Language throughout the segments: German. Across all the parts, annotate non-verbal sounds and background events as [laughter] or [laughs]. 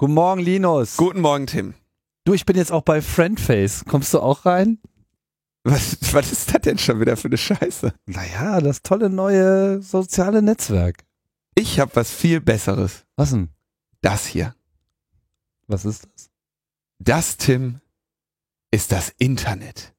Guten Morgen, Linus. Guten Morgen, Tim. Du, ich bin jetzt auch bei Friendface. Kommst du auch rein? Was, was ist das denn schon wieder für eine Scheiße? Naja, das tolle neue soziale Netzwerk. Ich habe was viel Besseres. Was denn? Das hier. Was ist das? Das, Tim, ist das Internet.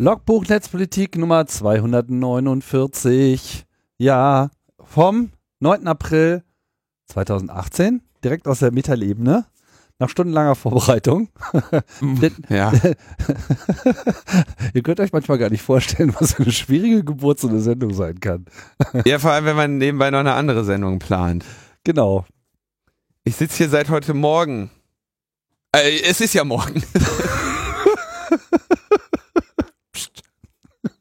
Logbuch Netzpolitik Nummer 249. Ja, vom 9. April 2018, direkt aus der Mitteilebene, nach stundenlanger Vorbereitung. Ja. [laughs] Ihr könnt euch manchmal gar nicht vorstellen, was eine schwierige Geburt so eine Sendung sein kann. ja, vor allem, wenn man nebenbei noch eine andere Sendung plant. Genau. Ich sitze hier seit heute Morgen. Äh, es ist ja morgen. [laughs]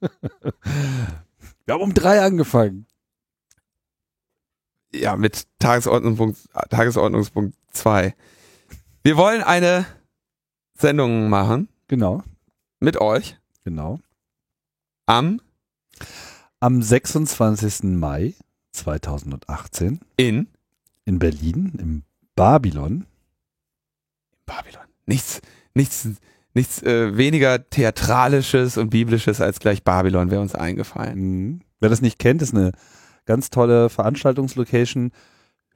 [laughs] Wir haben um drei angefangen. Ja, mit Tagesordnungspunkt, Tagesordnungspunkt 2. Wir wollen eine Sendung machen Genau, mit euch genau. am Am 26. Mai 2018 in in Berlin im Babylon. Babylon. Nichts, nichts, nichts äh, weniger theatralisches und biblisches als gleich Babylon wäre uns eingefallen. Mhm. Wer das nicht kennt, ist eine ganz tolle Veranstaltungslocation.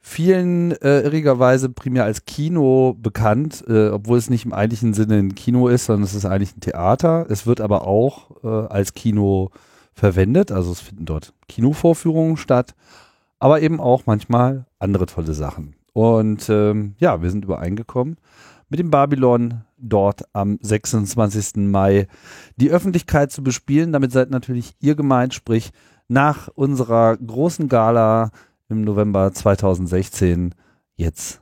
Vielen äh, irrigerweise primär als Kino bekannt, äh, obwohl es nicht im eigentlichen Sinne ein Kino ist, sondern es ist eigentlich ein Theater. Es wird aber auch äh, als Kino verwendet, also es finden dort Kinovorführungen statt, aber eben auch manchmal andere tolle Sachen. Und ähm, ja, wir sind übereingekommen, mit dem Babylon dort am 26. Mai die Öffentlichkeit zu bespielen. Damit seid natürlich ihr gemeint, sprich nach unserer großen Gala im November 2016 jetzt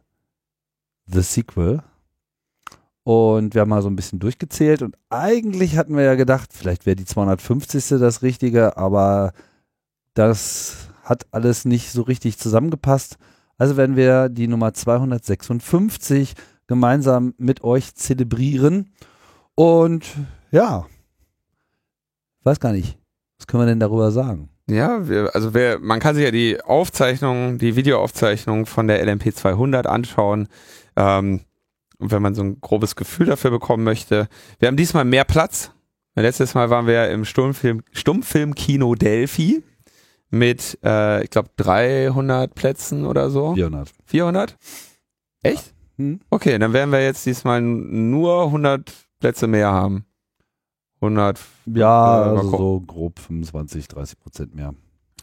The Sequel. Und wir haben mal so ein bisschen durchgezählt und eigentlich hatten wir ja gedacht, vielleicht wäre die 250. das Richtige, aber das hat alles nicht so richtig zusammengepasst. Also werden wir die Nummer 256 gemeinsam mit euch zelebrieren. Und ja, weiß gar nicht, was können wir denn darüber sagen? Ja, wir, also wer, man kann sich ja die Aufzeichnung, die Videoaufzeichnung von der LMP 200 anschauen. Ähm, und wenn man so ein grobes Gefühl dafür bekommen möchte. Wir haben diesmal mehr Platz. Letztes Mal waren wir im Stummfilm, Stummfilmkino Delphi mit, äh, ich glaube, 300 Plätzen oder so. 400. 400? Echt? Hm? Okay, dann werden wir jetzt diesmal nur 100 Plätze mehr haben. 100. Ja, Äh, also so grob 25, 30 Prozent mehr.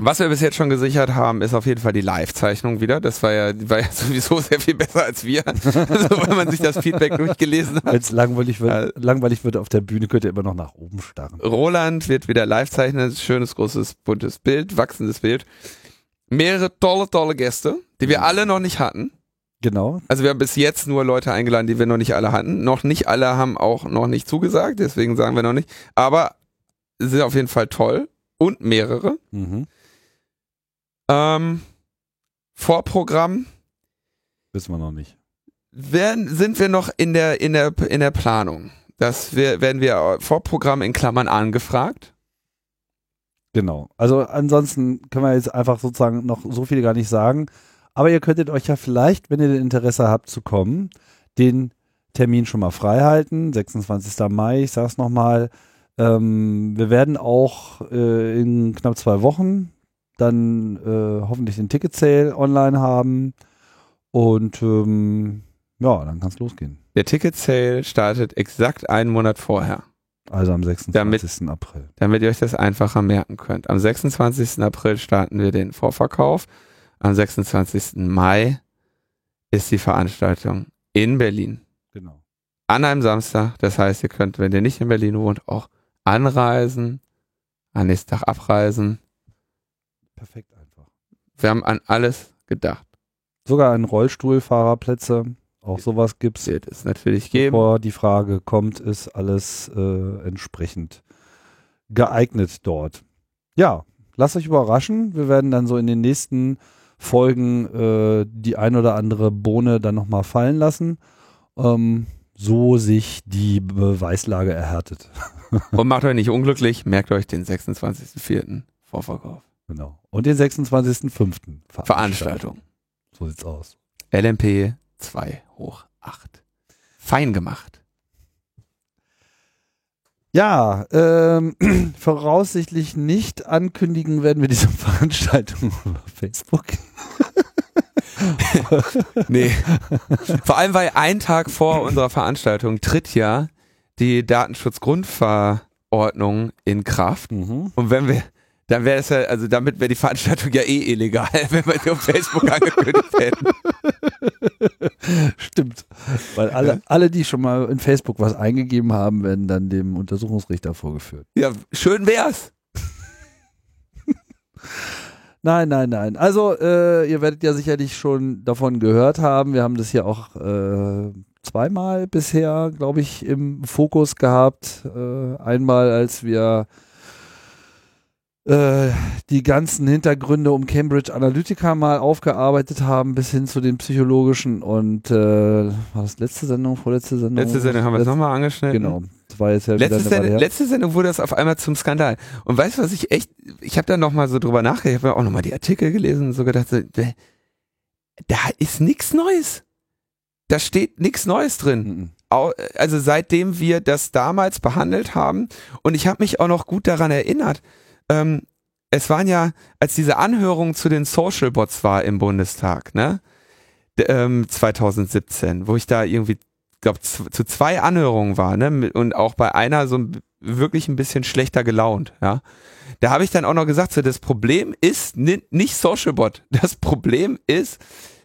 Was wir bis jetzt schon gesichert haben, ist auf jeden Fall die Live-Zeichnung wieder. Das war ja, war ja [laughs] sowieso sehr viel besser als wir. [laughs] Also wenn man sich das Feedback durchgelesen hat. Wenn es langweilig wird, langweilig wird auf der Bühne, könnt ihr immer noch nach oben starren. Roland wird wieder live zeichnen. Schönes, großes, buntes Bild, wachsendes Bild. Mehrere tolle, tolle Gäste, die wir alle noch nicht hatten. Genau. Also wir haben bis jetzt nur Leute eingeladen, die wir noch nicht alle hatten. Noch nicht alle haben auch noch nicht zugesagt, deswegen sagen wir noch nicht. Aber sie sind auf jeden Fall toll. Und mehrere. Mhm. Ähm, Vorprogramm Wissen wir noch nicht. werden, sind wir noch in der, in der, in der Planung. Das wir, werden wir Vorprogramm in Klammern angefragt. Genau. Also ansonsten können wir jetzt einfach sozusagen noch so viel gar nicht sagen. Aber ihr könntet euch ja vielleicht, wenn ihr das Interesse habt zu kommen, den Termin schon mal frei halten. 26. Mai, ich sag's nochmal. Ähm, wir werden auch äh, in knapp zwei Wochen dann äh, hoffentlich den Ticket Sale online haben. Und ähm, ja, dann kann's losgehen. Der Ticket Sale startet exakt einen Monat vorher, Also am 26. April. damit ihr euch das einfacher merken könnt. Am 26. April starten wir den Vorverkauf. Am 26. Mai ist die Veranstaltung in Berlin. Genau. An einem Samstag. Das heißt, ihr könnt, wenn ihr nicht in Berlin wohnt, auch anreisen, am nächsten Tag abreisen. Perfekt einfach. Wir haben an alles gedacht. Sogar an Rollstuhlfahrerplätze. Auch sowas gibt's. Wird es natürlich geben. Bevor die Frage kommt, ist alles äh, entsprechend geeignet dort. Ja, lasst euch überraschen. Wir werden dann so in den nächsten Folgen äh, die ein oder andere Bohne dann nochmal fallen lassen. Ähm, so sich die Beweislage erhärtet. [laughs] Und macht euch nicht unglücklich, merkt euch den 26.04. Vorverkauf. Genau. Und den 26.05. Veranstaltung. Veranstaltung. So sieht's aus. LMP 2 hoch 8. Fein gemacht. Ja, ähm, [clears throat] voraussichtlich nicht ankündigen werden wir diese [laughs] Veranstaltung über Facebook. [laughs] nee. Vor allem, weil ein Tag vor unserer Veranstaltung tritt ja die Datenschutzgrundverordnung in Kraft. Mhm. Und wenn wir, dann wäre es ja, also damit wäre die Veranstaltung ja eh illegal, [laughs] wenn wir die auf Facebook angekündigt hätten. Stimmt. Weil alle, alle, die schon mal in Facebook was eingegeben haben, werden dann dem Untersuchungsrichter vorgeführt. Ja, schön wär's. Nein, nein, nein. Also, äh, ihr werdet ja sicherlich schon davon gehört haben. Wir haben das hier auch äh, zweimal bisher, glaube ich, im Fokus gehabt. Äh, einmal, als wir die ganzen Hintergründe um Cambridge Analytica mal aufgearbeitet haben, bis hin zu den psychologischen und äh, war das letzte Sendung, vorletzte Sendung? Letzte Sendung haben wir es nochmal angeschnitten. Genau. Das war jetzt ja Letzte, Sendung, letzte Sendung wurde das auf einmal zum Skandal. Und weißt du, was ich echt, ich habe da nochmal so drüber nachgedacht, ich habe auch nochmal die Artikel gelesen und so gedacht, da ist nichts Neues. Da steht nichts Neues drin. Mhm. Also seitdem wir das damals behandelt haben und ich habe mich auch noch gut daran erinnert, ähm, es waren ja, als diese Anhörung zu den Social Bots war im Bundestag, ne? D ähm, 2017, wo ich da irgendwie, glaube zu zwei Anhörungen war, ne? Und auch bei einer so wirklich ein bisschen schlechter gelaunt, ja. Da habe ich dann auch noch gesagt, so das Problem ist ni nicht Social Bot, das Problem ist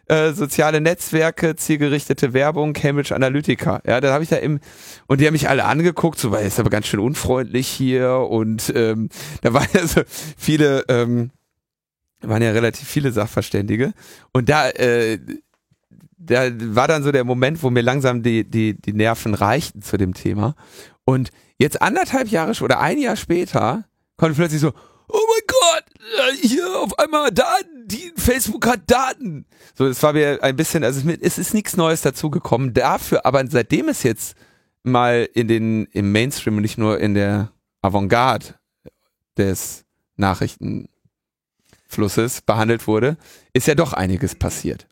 äh, soziale Netzwerke, zielgerichtete Werbung, Cambridge Analytica. Ja, da habe ich da im und die haben mich alle angeguckt, so weil ist aber ganz schön unfreundlich hier und ähm, da waren ja so viele, ähm, waren ja relativ viele Sachverständige und da äh, da war dann so der Moment, wo mir langsam die die die Nerven reichten zu dem Thema und jetzt anderthalb Jahre oder ein Jahr später kommt plötzlich so Oh mein Gott, äh, hier auf einmal Daten, die Facebook hat Daten. So, das war mir ein bisschen, also es, es ist nichts Neues dazugekommen. Dafür, aber seitdem es jetzt mal in den, im Mainstream und nicht nur in der Avantgarde des Nachrichtenflusses behandelt wurde, ist ja doch einiges passiert.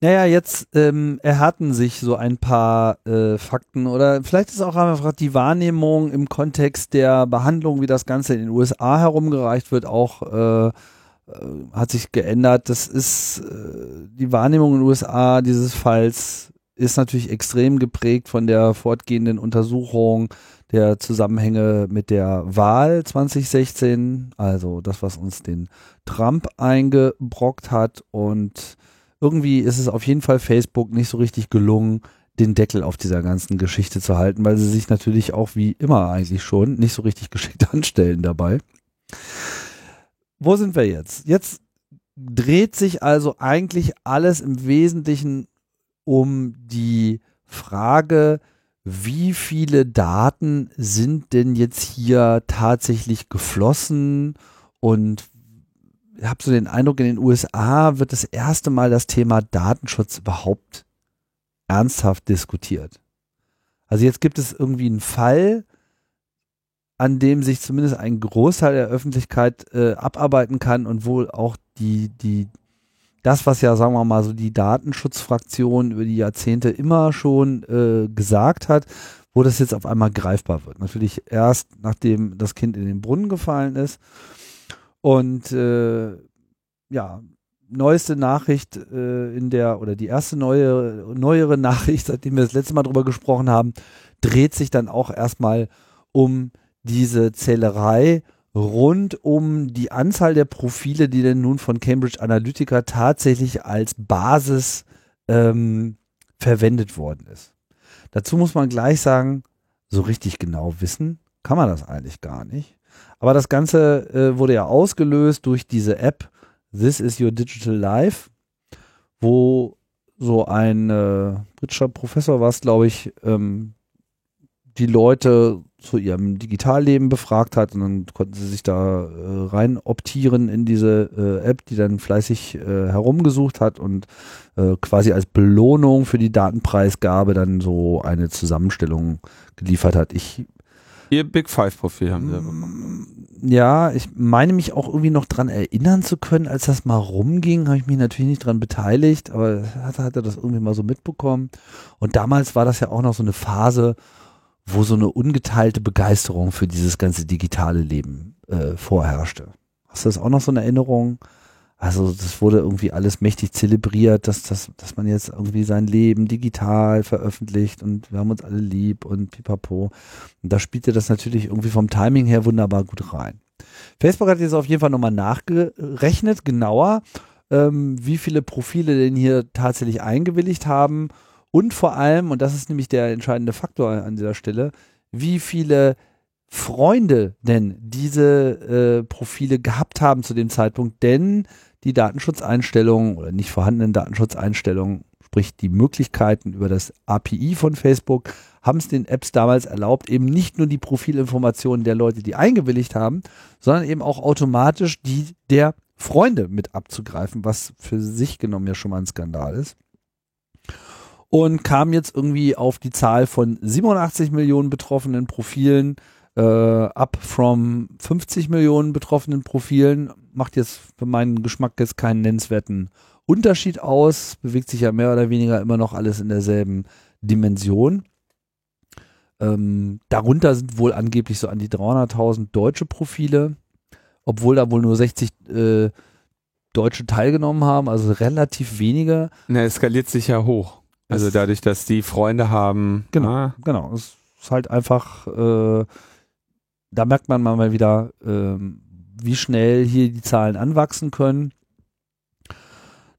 Naja, jetzt ähm, erhärten sich so ein paar äh, Fakten oder vielleicht ist auch einfach die Wahrnehmung im Kontext der Behandlung, wie das Ganze in den USA herumgereicht wird, auch äh, hat sich geändert. Das ist äh, die Wahrnehmung in den USA dieses Falls ist natürlich extrem geprägt von der fortgehenden Untersuchung der Zusammenhänge mit der Wahl 2016, also das, was uns den Trump eingebrockt hat und irgendwie ist es auf jeden Fall Facebook nicht so richtig gelungen, den Deckel auf dieser ganzen Geschichte zu halten, weil sie sich natürlich auch wie immer eigentlich schon nicht so richtig geschickt [laughs] anstellen dabei. Wo sind wir jetzt? Jetzt dreht sich also eigentlich alles im Wesentlichen um die Frage, wie viele Daten sind denn jetzt hier tatsächlich geflossen und ich habe so den Eindruck, in den USA wird das erste Mal das Thema Datenschutz überhaupt ernsthaft diskutiert. Also jetzt gibt es irgendwie einen Fall, an dem sich zumindest ein Großteil der Öffentlichkeit äh, abarbeiten kann und wohl auch die, die, das, was ja, sagen wir mal, so die Datenschutzfraktion über die Jahrzehnte immer schon äh, gesagt hat, wo das jetzt auf einmal greifbar wird. Natürlich erst, nachdem das Kind in den Brunnen gefallen ist. Und äh, ja, neueste Nachricht äh, in der, oder die erste neue, neuere [laughs] Nachricht, seitdem wir das letzte Mal drüber gesprochen haben, dreht sich dann auch erstmal um diese Zählerei rund um die Anzahl der Profile, die denn nun von Cambridge Analytica tatsächlich als Basis ähm, verwendet worden ist. Dazu muss man gleich sagen, so richtig genau wissen kann man das eigentlich gar nicht. Aber das Ganze äh, wurde ja ausgelöst durch diese App This is Your Digital Life, wo so ein äh, britischer Professor war es, glaube ich, ähm, die Leute zu ihrem Digitalleben befragt hat und dann konnten sie sich da äh, rein optieren in diese äh, App, die dann fleißig äh, herumgesucht hat und äh, quasi als Belohnung für die Datenpreisgabe dann so eine Zusammenstellung geliefert hat. Ich Ihr Big Five Profil haben sie bekommen. ja, ich meine mich auch irgendwie noch dran erinnern zu können, als das mal rumging, habe ich mich natürlich nicht dran beteiligt, aber hat er das irgendwie mal so mitbekommen. Und damals war das ja auch noch so eine Phase, wo so eine ungeteilte Begeisterung für dieses ganze digitale Leben äh, vorherrschte. Hast du das auch noch so eine Erinnerung? Also das wurde irgendwie alles mächtig zelebriert, dass, dass, dass man jetzt irgendwie sein Leben digital veröffentlicht und wir haben uns alle lieb und pipapo. Und da spielte das natürlich irgendwie vom Timing her wunderbar gut rein. Facebook hat jetzt auf jeden Fall nochmal nachgerechnet, genauer, ähm, wie viele Profile denn hier tatsächlich eingewilligt haben und vor allem, und das ist nämlich der entscheidende Faktor an dieser Stelle, wie viele Freunde denn diese äh, Profile gehabt haben zu dem Zeitpunkt, denn die Datenschutzeinstellungen oder nicht vorhandenen Datenschutzeinstellungen, sprich die Möglichkeiten über das API von Facebook, haben es den Apps damals erlaubt, eben nicht nur die Profilinformationen der Leute, die eingewilligt haben, sondern eben auch automatisch die der Freunde mit abzugreifen, was für sich genommen ja schon mal ein Skandal ist. Und kam jetzt irgendwie auf die Zahl von 87 Millionen betroffenen Profilen, äh, up from 50 Millionen betroffenen Profilen. Macht jetzt für meinen Geschmack jetzt keinen nennenswerten Unterschied aus. Bewegt sich ja mehr oder weniger immer noch alles in derselben Dimension. Ähm, darunter sind wohl angeblich so an die 300.000 deutsche Profile, obwohl da wohl nur 60 äh, Deutsche teilgenommen haben, also relativ wenige. Na, es skaliert sich ja hoch. Also dadurch, dass die Freunde haben. Genau. Ah, Genau, es ist halt einfach, äh, da merkt man mal wieder, ähm, wie schnell hier die Zahlen anwachsen können.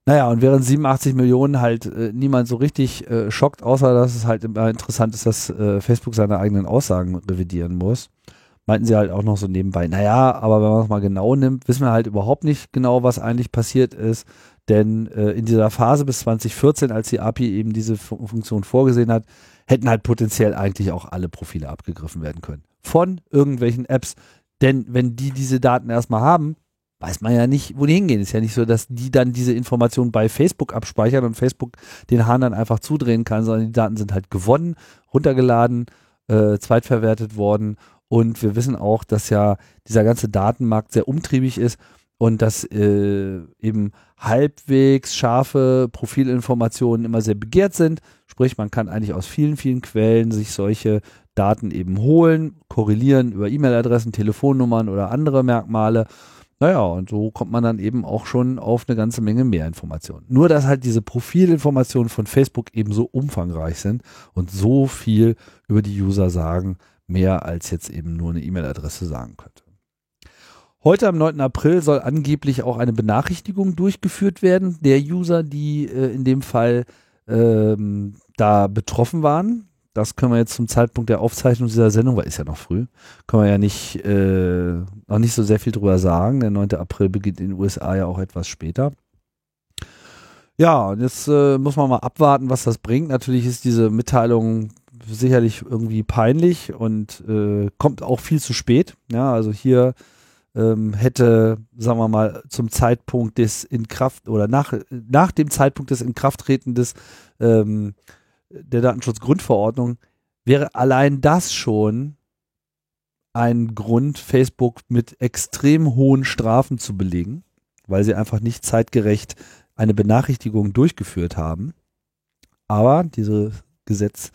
Naja, und während 87 Millionen halt äh, niemand so richtig äh, schockt, außer dass es halt immer interessant ist, dass äh, Facebook seine eigenen Aussagen revidieren muss, meinten sie halt auch noch so nebenbei, naja, aber wenn man es mal genau nimmt, wissen wir halt überhaupt nicht genau, was eigentlich passiert ist. Denn äh, in dieser Phase bis 2014, als die API eben diese Fu- Funktion vorgesehen hat, hätten halt potenziell eigentlich auch alle Profile abgegriffen werden können. Von irgendwelchen Apps. Denn wenn die diese Daten erstmal haben, weiß man ja nicht, wo die hingehen. Ist ja nicht so, dass die dann diese Informationen bei Facebook abspeichern und Facebook den Hahn dann einfach zudrehen kann, sondern die Daten sind halt gewonnen, runtergeladen, äh, zweitverwertet worden. Und wir wissen auch, dass ja dieser ganze Datenmarkt sehr umtriebig ist und dass äh, eben halbwegs scharfe Profilinformationen immer sehr begehrt sind. Sprich, man kann eigentlich aus vielen, vielen Quellen sich solche Daten eben holen, korrelieren über E-Mail-Adressen, Telefonnummern oder andere Merkmale. Naja, und so kommt man dann eben auch schon auf eine ganze Menge mehr Informationen. Nur, dass halt diese Profilinformationen von Facebook eben so umfangreich sind und so viel über die User sagen, mehr als jetzt eben nur eine E-Mail-Adresse sagen könnte. Heute am 9. April soll angeblich auch eine Benachrichtigung durchgeführt werden der User, die äh, in dem Fall ähm, da betroffen waren. Das können wir jetzt zum Zeitpunkt der Aufzeichnung dieser Sendung, weil ist ja noch früh, können wir ja nicht, äh, noch nicht so sehr viel drüber sagen. Der 9. April beginnt in den USA ja auch etwas später. Ja, und jetzt äh, muss man mal abwarten, was das bringt. Natürlich ist diese Mitteilung sicherlich irgendwie peinlich und äh, kommt auch viel zu spät. Ja, also hier ähm, hätte, sagen wir mal, zum Zeitpunkt des Inkraft oder nach, nach dem Zeitpunkt des Inkrafttreten des ähm, der Datenschutzgrundverordnung wäre allein das schon ein Grund, Facebook mit extrem hohen Strafen zu belegen, weil sie einfach nicht zeitgerecht eine Benachrichtigung durchgeführt haben. Aber dieses Gesetz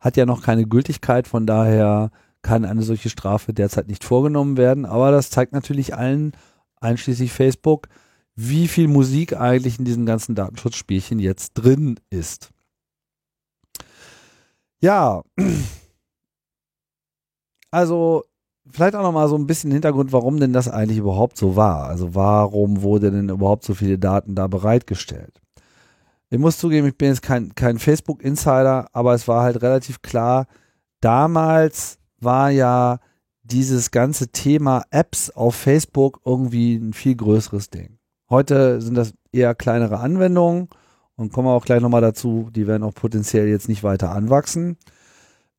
hat ja noch keine Gültigkeit, von daher kann eine solche Strafe derzeit nicht vorgenommen werden. Aber das zeigt natürlich allen, einschließlich Facebook, wie viel Musik eigentlich in diesen ganzen Datenschutzspielchen jetzt drin ist. Ja, also vielleicht auch noch mal so ein bisschen Hintergrund, warum denn das eigentlich überhaupt so war. Also warum wurde denn überhaupt so viele Daten da bereitgestellt? Ich muss zugeben, ich bin jetzt kein, kein Facebook-Insider, aber es war halt relativ klar, damals war ja dieses ganze Thema Apps auf Facebook irgendwie ein viel größeres Ding. Heute sind das eher kleinere Anwendungen und kommen wir auch gleich nochmal dazu, die werden auch potenziell jetzt nicht weiter anwachsen.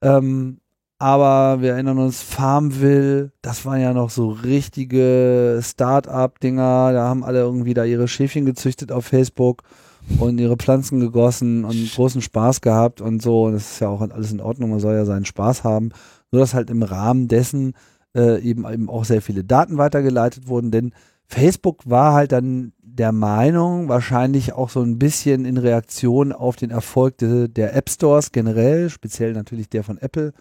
Ähm, Aber wir erinnern uns, Farmville, das waren ja noch so richtige Start-up-Dinger. Da haben alle irgendwie da ihre Schäfchen gezüchtet auf Facebook und ihre Pflanzen gegossen und großen Spaß gehabt und so. Und das ist ja auch alles in Ordnung, man soll ja seinen Spaß haben. Nur dass halt im Rahmen dessen äh, eben, eben auch sehr viele Daten weitergeleitet wurden, denn Facebook war halt dann der Meinung, wahrscheinlich auch so ein bisschen in Reaktion auf den Erfolg de, der App Stores generell, speziell natürlich der von Apple,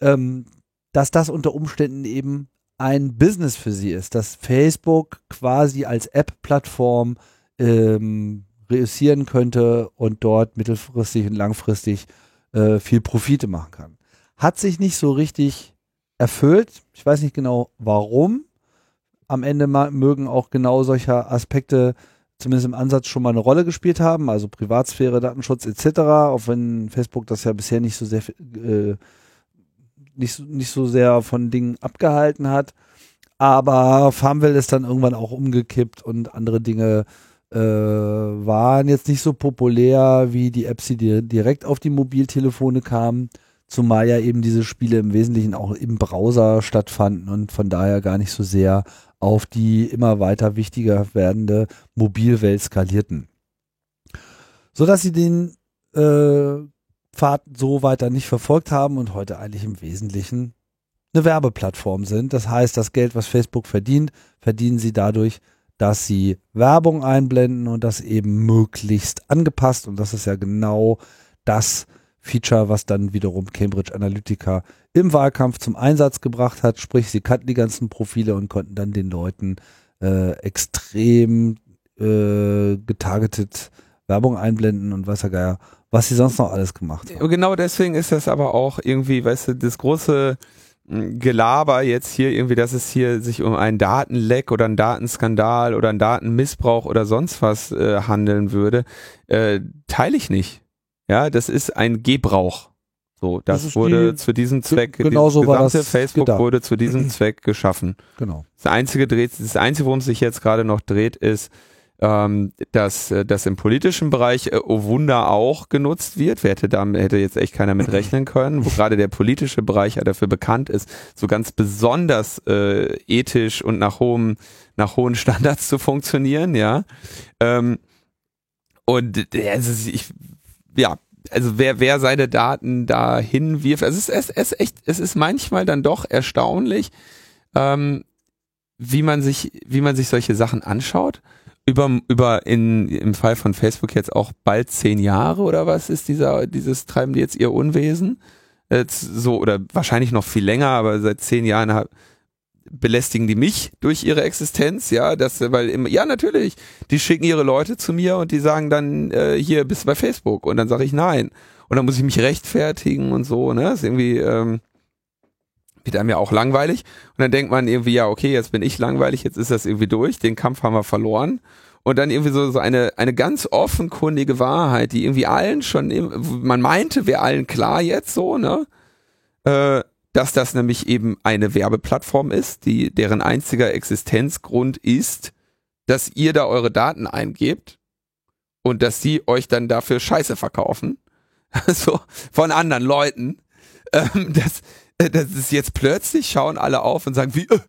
ähm, dass das unter Umständen eben ein Business für sie ist, dass Facebook quasi als App-Plattform ähm, reüssieren könnte und dort mittelfristig und langfristig äh, viel Profite machen kann. Hat sich nicht so richtig erfüllt. Ich weiß nicht genau warum. Am Ende mögen auch genau solche Aspekte zumindest im Ansatz schon mal eine Rolle gespielt haben, also Privatsphäre, Datenschutz etc., auch wenn Facebook das ja bisher nicht so sehr äh, nicht, nicht so sehr von Dingen abgehalten hat. Aber Farmville ist dann irgendwann auch umgekippt und andere Dinge äh, waren jetzt nicht so populär wie die Apps, die direkt auf die Mobiltelefone kamen. Zumal ja eben diese Spiele im Wesentlichen auch im Browser stattfanden und von daher gar nicht so sehr auf die immer weiter wichtiger werdende Mobilwelt skalierten. So dass sie den äh, Pfad so weiter nicht verfolgt haben und heute eigentlich im Wesentlichen eine Werbeplattform sind. Das heißt, das Geld, was Facebook verdient, verdienen sie dadurch, dass sie Werbung einblenden und das eben möglichst angepasst. Und das ist ja genau das Feature, was dann wiederum Cambridge Analytica im Wahlkampf zum Einsatz gebracht hat. Sprich, sie kannten die ganzen Profile und konnten dann den Leuten äh, extrem äh, getargetet Werbung einblenden und was ja geil was sie sonst noch alles gemacht haben. Genau deswegen ist das aber auch irgendwie, weißt du, das große hm, Gelaber jetzt hier irgendwie, dass es hier sich um einen Datenleck oder einen Datenskandal oder einen Datenmissbrauch oder sonst was äh, handeln würde, äh, teile ich nicht. Ja, das ist ein Gebrauch. So, das, das wurde die, zu diesem Zweck, genau so war das Facebook gedacht. wurde zu diesem [clears throat] Zweck geschaffen. Genau. Das einzige dreht, das einzige, worum es sich jetzt gerade noch dreht, ist, ähm, dass äh, das im politischen Bereich, äh, oh Wunder, auch genutzt wird. Wer hätte, da, hätte jetzt echt keiner mit [clears throat] rechnen können, wo gerade der politische Bereich ja dafür bekannt ist, so ganz besonders äh, ethisch und nach hohem, nach hohen Standards zu funktionieren, ja. Ähm, und also ich, ja, also wer, wer seine Daten da hinwirft, also es ist, es ist echt, es ist manchmal dann doch erstaunlich, ähm, wie man sich, wie man sich solche Sachen anschaut über, über in, im Fall von Facebook jetzt auch bald zehn Jahre oder was ist dieser, dieses treiben die jetzt ihr Unwesen? Jetzt so, oder wahrscheinlich noch viel länger, aber seit zehn Jahren hab, belästigen die mich durch ihre Existenz, ja, das, weil im, ja natürlich, die schicken ihre Leute zu mir und die sagen dann, äh, hier bist du bei Facebook und dann sage ich nein. Und dann muss ich mich rechtfertigen und so, ne? Ist irgendwie, ähm, wird einem ja auch langweilig. Und dann denkt man irgendwie, ja, okay, jetzt bin ich langweilig, jetzt ist das irgendwie durch, den Kampf haben wir verloren. Und dann irgendwie so, so eine, eine ganz offenkundige Wahrheit, die irgendwie allen schon, man meinte, wäre allen klar jetzt so, ne? Äh, dass das nämlich eben eine Werbeplattform ist, die, deren einziger Existenzgrund ist, dass ihr da eure Daten eingebt und dass sie euch dann dafür Scheiße verkaufen. [laughs] Also von anderen Leuten. Ähm, das, äh, das ist jetzt plötzlich, schauen alle auf und sagen, wie, äh,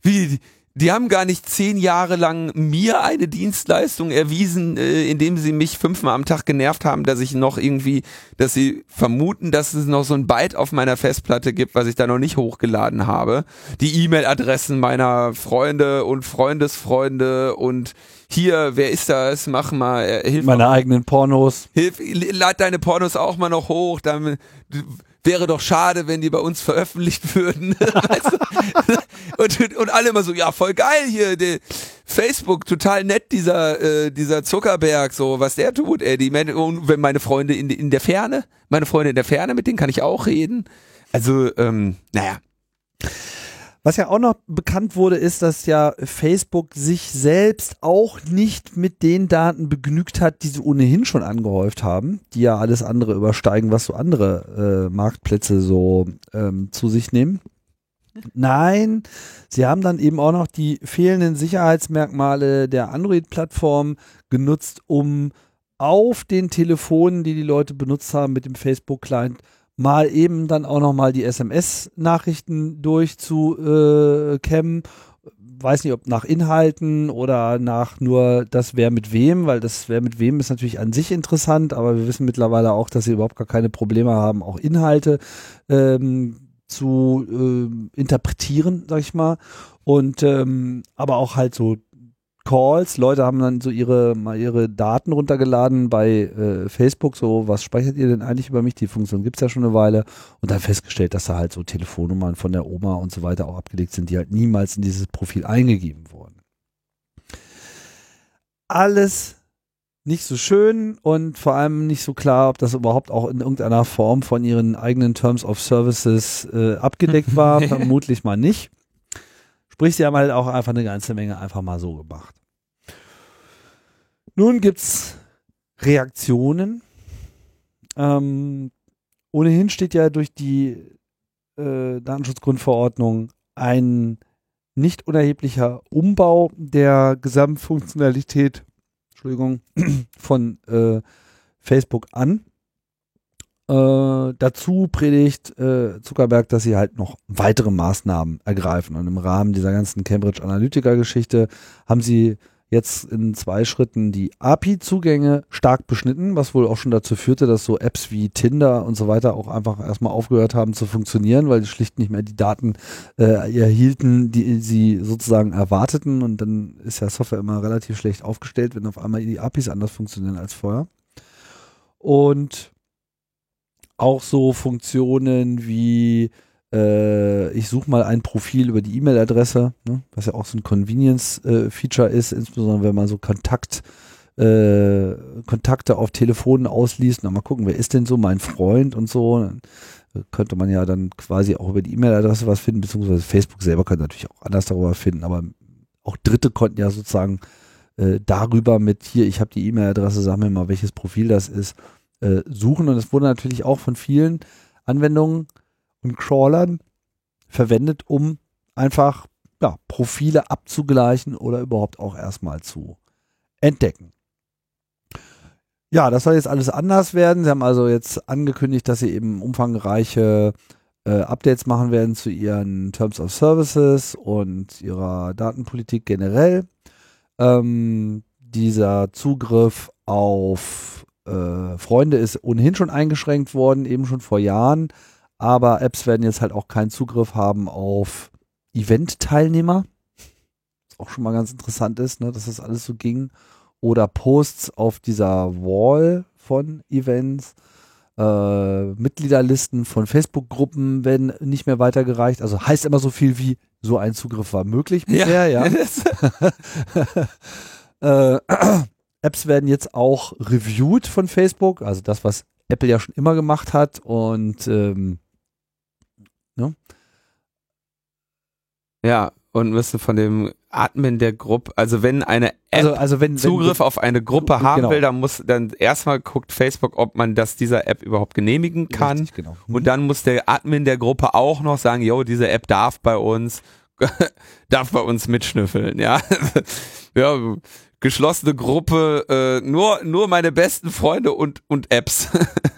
wie, die haben gar nicht zehn Jahre lang mir eine Dienstleistung erwiesen, äh, indem sie mich fünfmal am Tag genervt haben, dass ich noch irgendwie, dass sie vermuten, dass es noch so ein Byte auf meiner Festplatte gibt, was ich da noch nicht hochgeladen habe. Die E-Mail-Adressen meiner Freunde und Freundesfreunde und hier, wer ist das? Mach mal, äh, hilf Meine mal. eigenen Pornos. Hilf, lad deine Pornos auch mal noch hoch, dann wäre doch schade, wenn die bei uns veröffentlicht würden. [laughs] weißt du? und, und alle immer so, ja, voll geil hier, die Facebook, total nett, dieser, äh, dieser Zuckerberg, so, was der tut, ey, die, und wenn meine Freunde in, in der Ferne, meine Freunde in der Ferne, mit denen kann ich auch reden. Also, ähm, naja. Was ja auch noch bekannt wurde, ist, dass ja Facebook sich selbst auch nicht mit den Daten begnügt hat, die sie ohnehin schon angehäuft haben, die ja alles andere übersteigen, was so andere äh, Marktplätze so ähm, zu sich nehmen. Nein, sie haben dann eben auch noch die fehlenden Sicherheitsmerkmale der Android-Plattform genutzt, um auf den Telefonen, die die Leute benutzt haben mit dem Facebook-Client, mal eben dann auch nochmal die SMS-Nachrichten durchzukämmen. Weiß nicht, ob nach Inhalten oder nach nur das wer mit wem, weil das wer mit wem ist natürlich an sich interessant, aber wir wissen mittlerweile auch, dass sie überhaupt gar keine Probleme haben, auch Inhalte ähm, zu äh, interpretieren, sag ich mal. Und ähm, aber auch halt so Calls. Leute haben dann so ihre mal ihre Daten runtergeladen bei äh, Facebook. So, was speichert ihr denn eigentlich über mich? Die Funktion gibt's ja schon eine Weile. Und dann festgestellt, dass da halt so Telefonnummern von der Oma und so weiter auch abgelegt sind, die halt niemals in dieses Profil eingegeben wurden. Alles nicht so schön und vor allem nicht so klar, ob das überhaupt auch in irgendeiner Form von ihren eigenen Terms of Services äh, abgedeckt war. [laughs] Vermutlich mal nicht. Sprich, sie haben halt auch einfach eine ganze Menge einfach mal so gemacht. Nun gibt's Reaktionen. Ähm, ohnehin steht ja durch die äh, Datenschutzgrundverordnung ein nicht unerheblicher Umbau der Gesamtfunktionalität Entschuldigung, [clears throat] von äh, Facebook an. Äh, dazu predigt äh, Zuckerberg, dass sie halt noch weitere Maßnahmen ergreifen. Und im Rahmen dieser ganzen Cambridge Analytica-Geschichte haben sie jetzt in zwei Schritten die API-Zugänge stark beschnitten, was wohl auch schon dazu führte, dass so Apps wie Tinder und so weiter auch einfach erstmal aufgehört haben zu funktionieren, weil die schlicht nicht mehr die Daten äh, erhielten, die sie sozusagen erwarteten. Und dann ist ja Software immer relativ schlecht aufgestellt, wenn auf einmal die APIs anders funktionieren als vorher. Und auch so Funktionen wie äh, ich suche mal ein Profil über die E-Mail-Adresse, ne, was ja auch so ein Convenience-Feature ist, insbesondere wenn man so Kontakt äh, Kontakte auf Telefonen ausliest, na mal gucken, wer ist denn so mein Freund und so, dann äh, könnte man ja dann quasi auch über die E-Mail-Adresse was finden, beziehungsweise Facebook selber könnte natürlich auch anders darüber finden, aber auch Dritte konnten ja sozusagen äh, darüber mit hier, ich habe die E-Mail-Adresse, sag mir mal, welches Profil das ist, äh, suchen. Und es wurde natürlich auch von vielen Anwendungen und Crawlern verwendet, um einfach ja, Profile abzugleichen oder überhaupt auch erstmal zu entdecken. Ja, das soll jetzt alles anders werden. Sie haben also jetzt angekündigt, dass sie eben umfangreiche äh, Updates machen werden zu ihren Terms of Services und ihrer Datenpolitik generell. Ähm, dieser Zugriff auf äh, Freunde ist ohnehin schon eingeschränkt worden, eben schon vor Jahren. Aber Apps werden jetzt halt auch keinen Zugriff haben auf Event-Teilnehmer. Was auch schon mal ganz interessant ist, ne, dass das alles so ging. Oder Posts auf dieser Wall von Events. Äh, Mitgliederlisten von Facebook-Gruppen werden nicht mehr weitergereicht. Also heißt immer so viel wie so ein Zugriff war möglich bisher, ja. ja. [laughs] [laughs] äh, Apps werden jetzt auch reviewed von Facebook, also das, was Apple ja schon immer gemacht hat und ähm, ne? Ja, und müssen von dem Admin der Gruppe, also wenn eine App also, also wenn, Zugriff wenn, auf eine Gruppe haben genau. will, dann muss dann erstmal guckt Facebook, ob man das dieser App überhaupt genehmigen kann. Richtig, genau. Und mhm. dann muss der Admin der Gruppe auch noch sagen, yo, diese App darf bei uns [laughs] darf bei uns mitschnüffeln, ja. [laughs] ja, geschlossene Gruppe, äh, nur nur meine besten Freunde und und Apps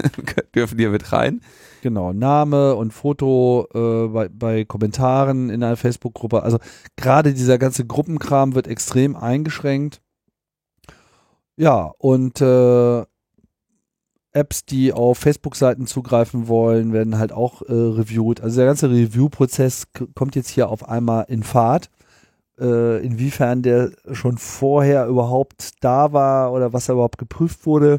[laughs] dürfen hier mit rein. Genau, Name und Foto äh, bei, bei Kommentaren in einer Facebook-Gruppe. Also gerade dieser ganze Gruppenkram wird extrem eingeschränkt. Ja, und äh, Apps, die auf Facebook-Seiten zugreifen wollen, werden halt auch äh, reviewed. Also der ganze Review-Prozess kommt jetzt hier auf einmal in Fahrt. Äh, inwiefern der schon vorher überhaupt da war oder was da überhaupt geprüft wurde,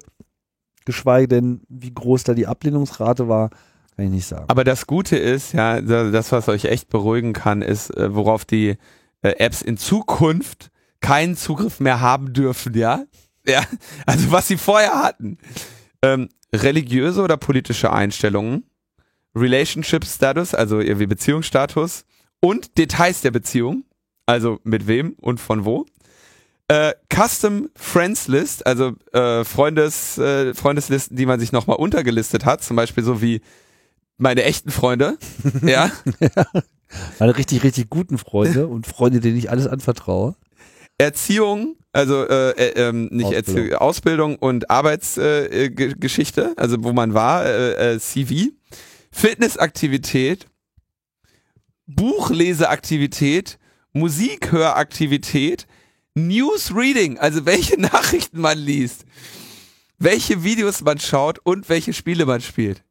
geschweige denn, wie groß da die Ablehnungsrate war, kann ich nicht sagen. Aber das Gute ist, ja, das, was euch echt beruhigen kann, ist, äh, worauf die äh, Apps in Zukunft keinen Zugriff mehr haben dürfen, ja? Ja, also was sie vorher hatten. Ähm, religiöse oder politische Einstellungen, Relationship Status, also irgendwie Beziehungsstatus und Details der Beziehung, also mit wem und von wo. Äh, Custom Friends List, also äh, Freundes, äh, Freundeslisten, die man sich nochmal untergelistet hat, zum Beispiel so wie meine echten Freunde, [laughs] ja. Meine richtig, richtig guten Freunde und Freunde, denen ich alles anvertraue. Erziehung, also äh, äh, ähm, nicht Ausbildung, Erzie Ausbildung und Arbeitsgeschichte, äh, also wo man war, äh, äh, CV. Fitnessaktivität, Buchleseaktivität, Musikhöraktivität, Newsreading, also welche [laughs] Nachrichten man liest, welche Videos man schaut und welche Spiele man spielt.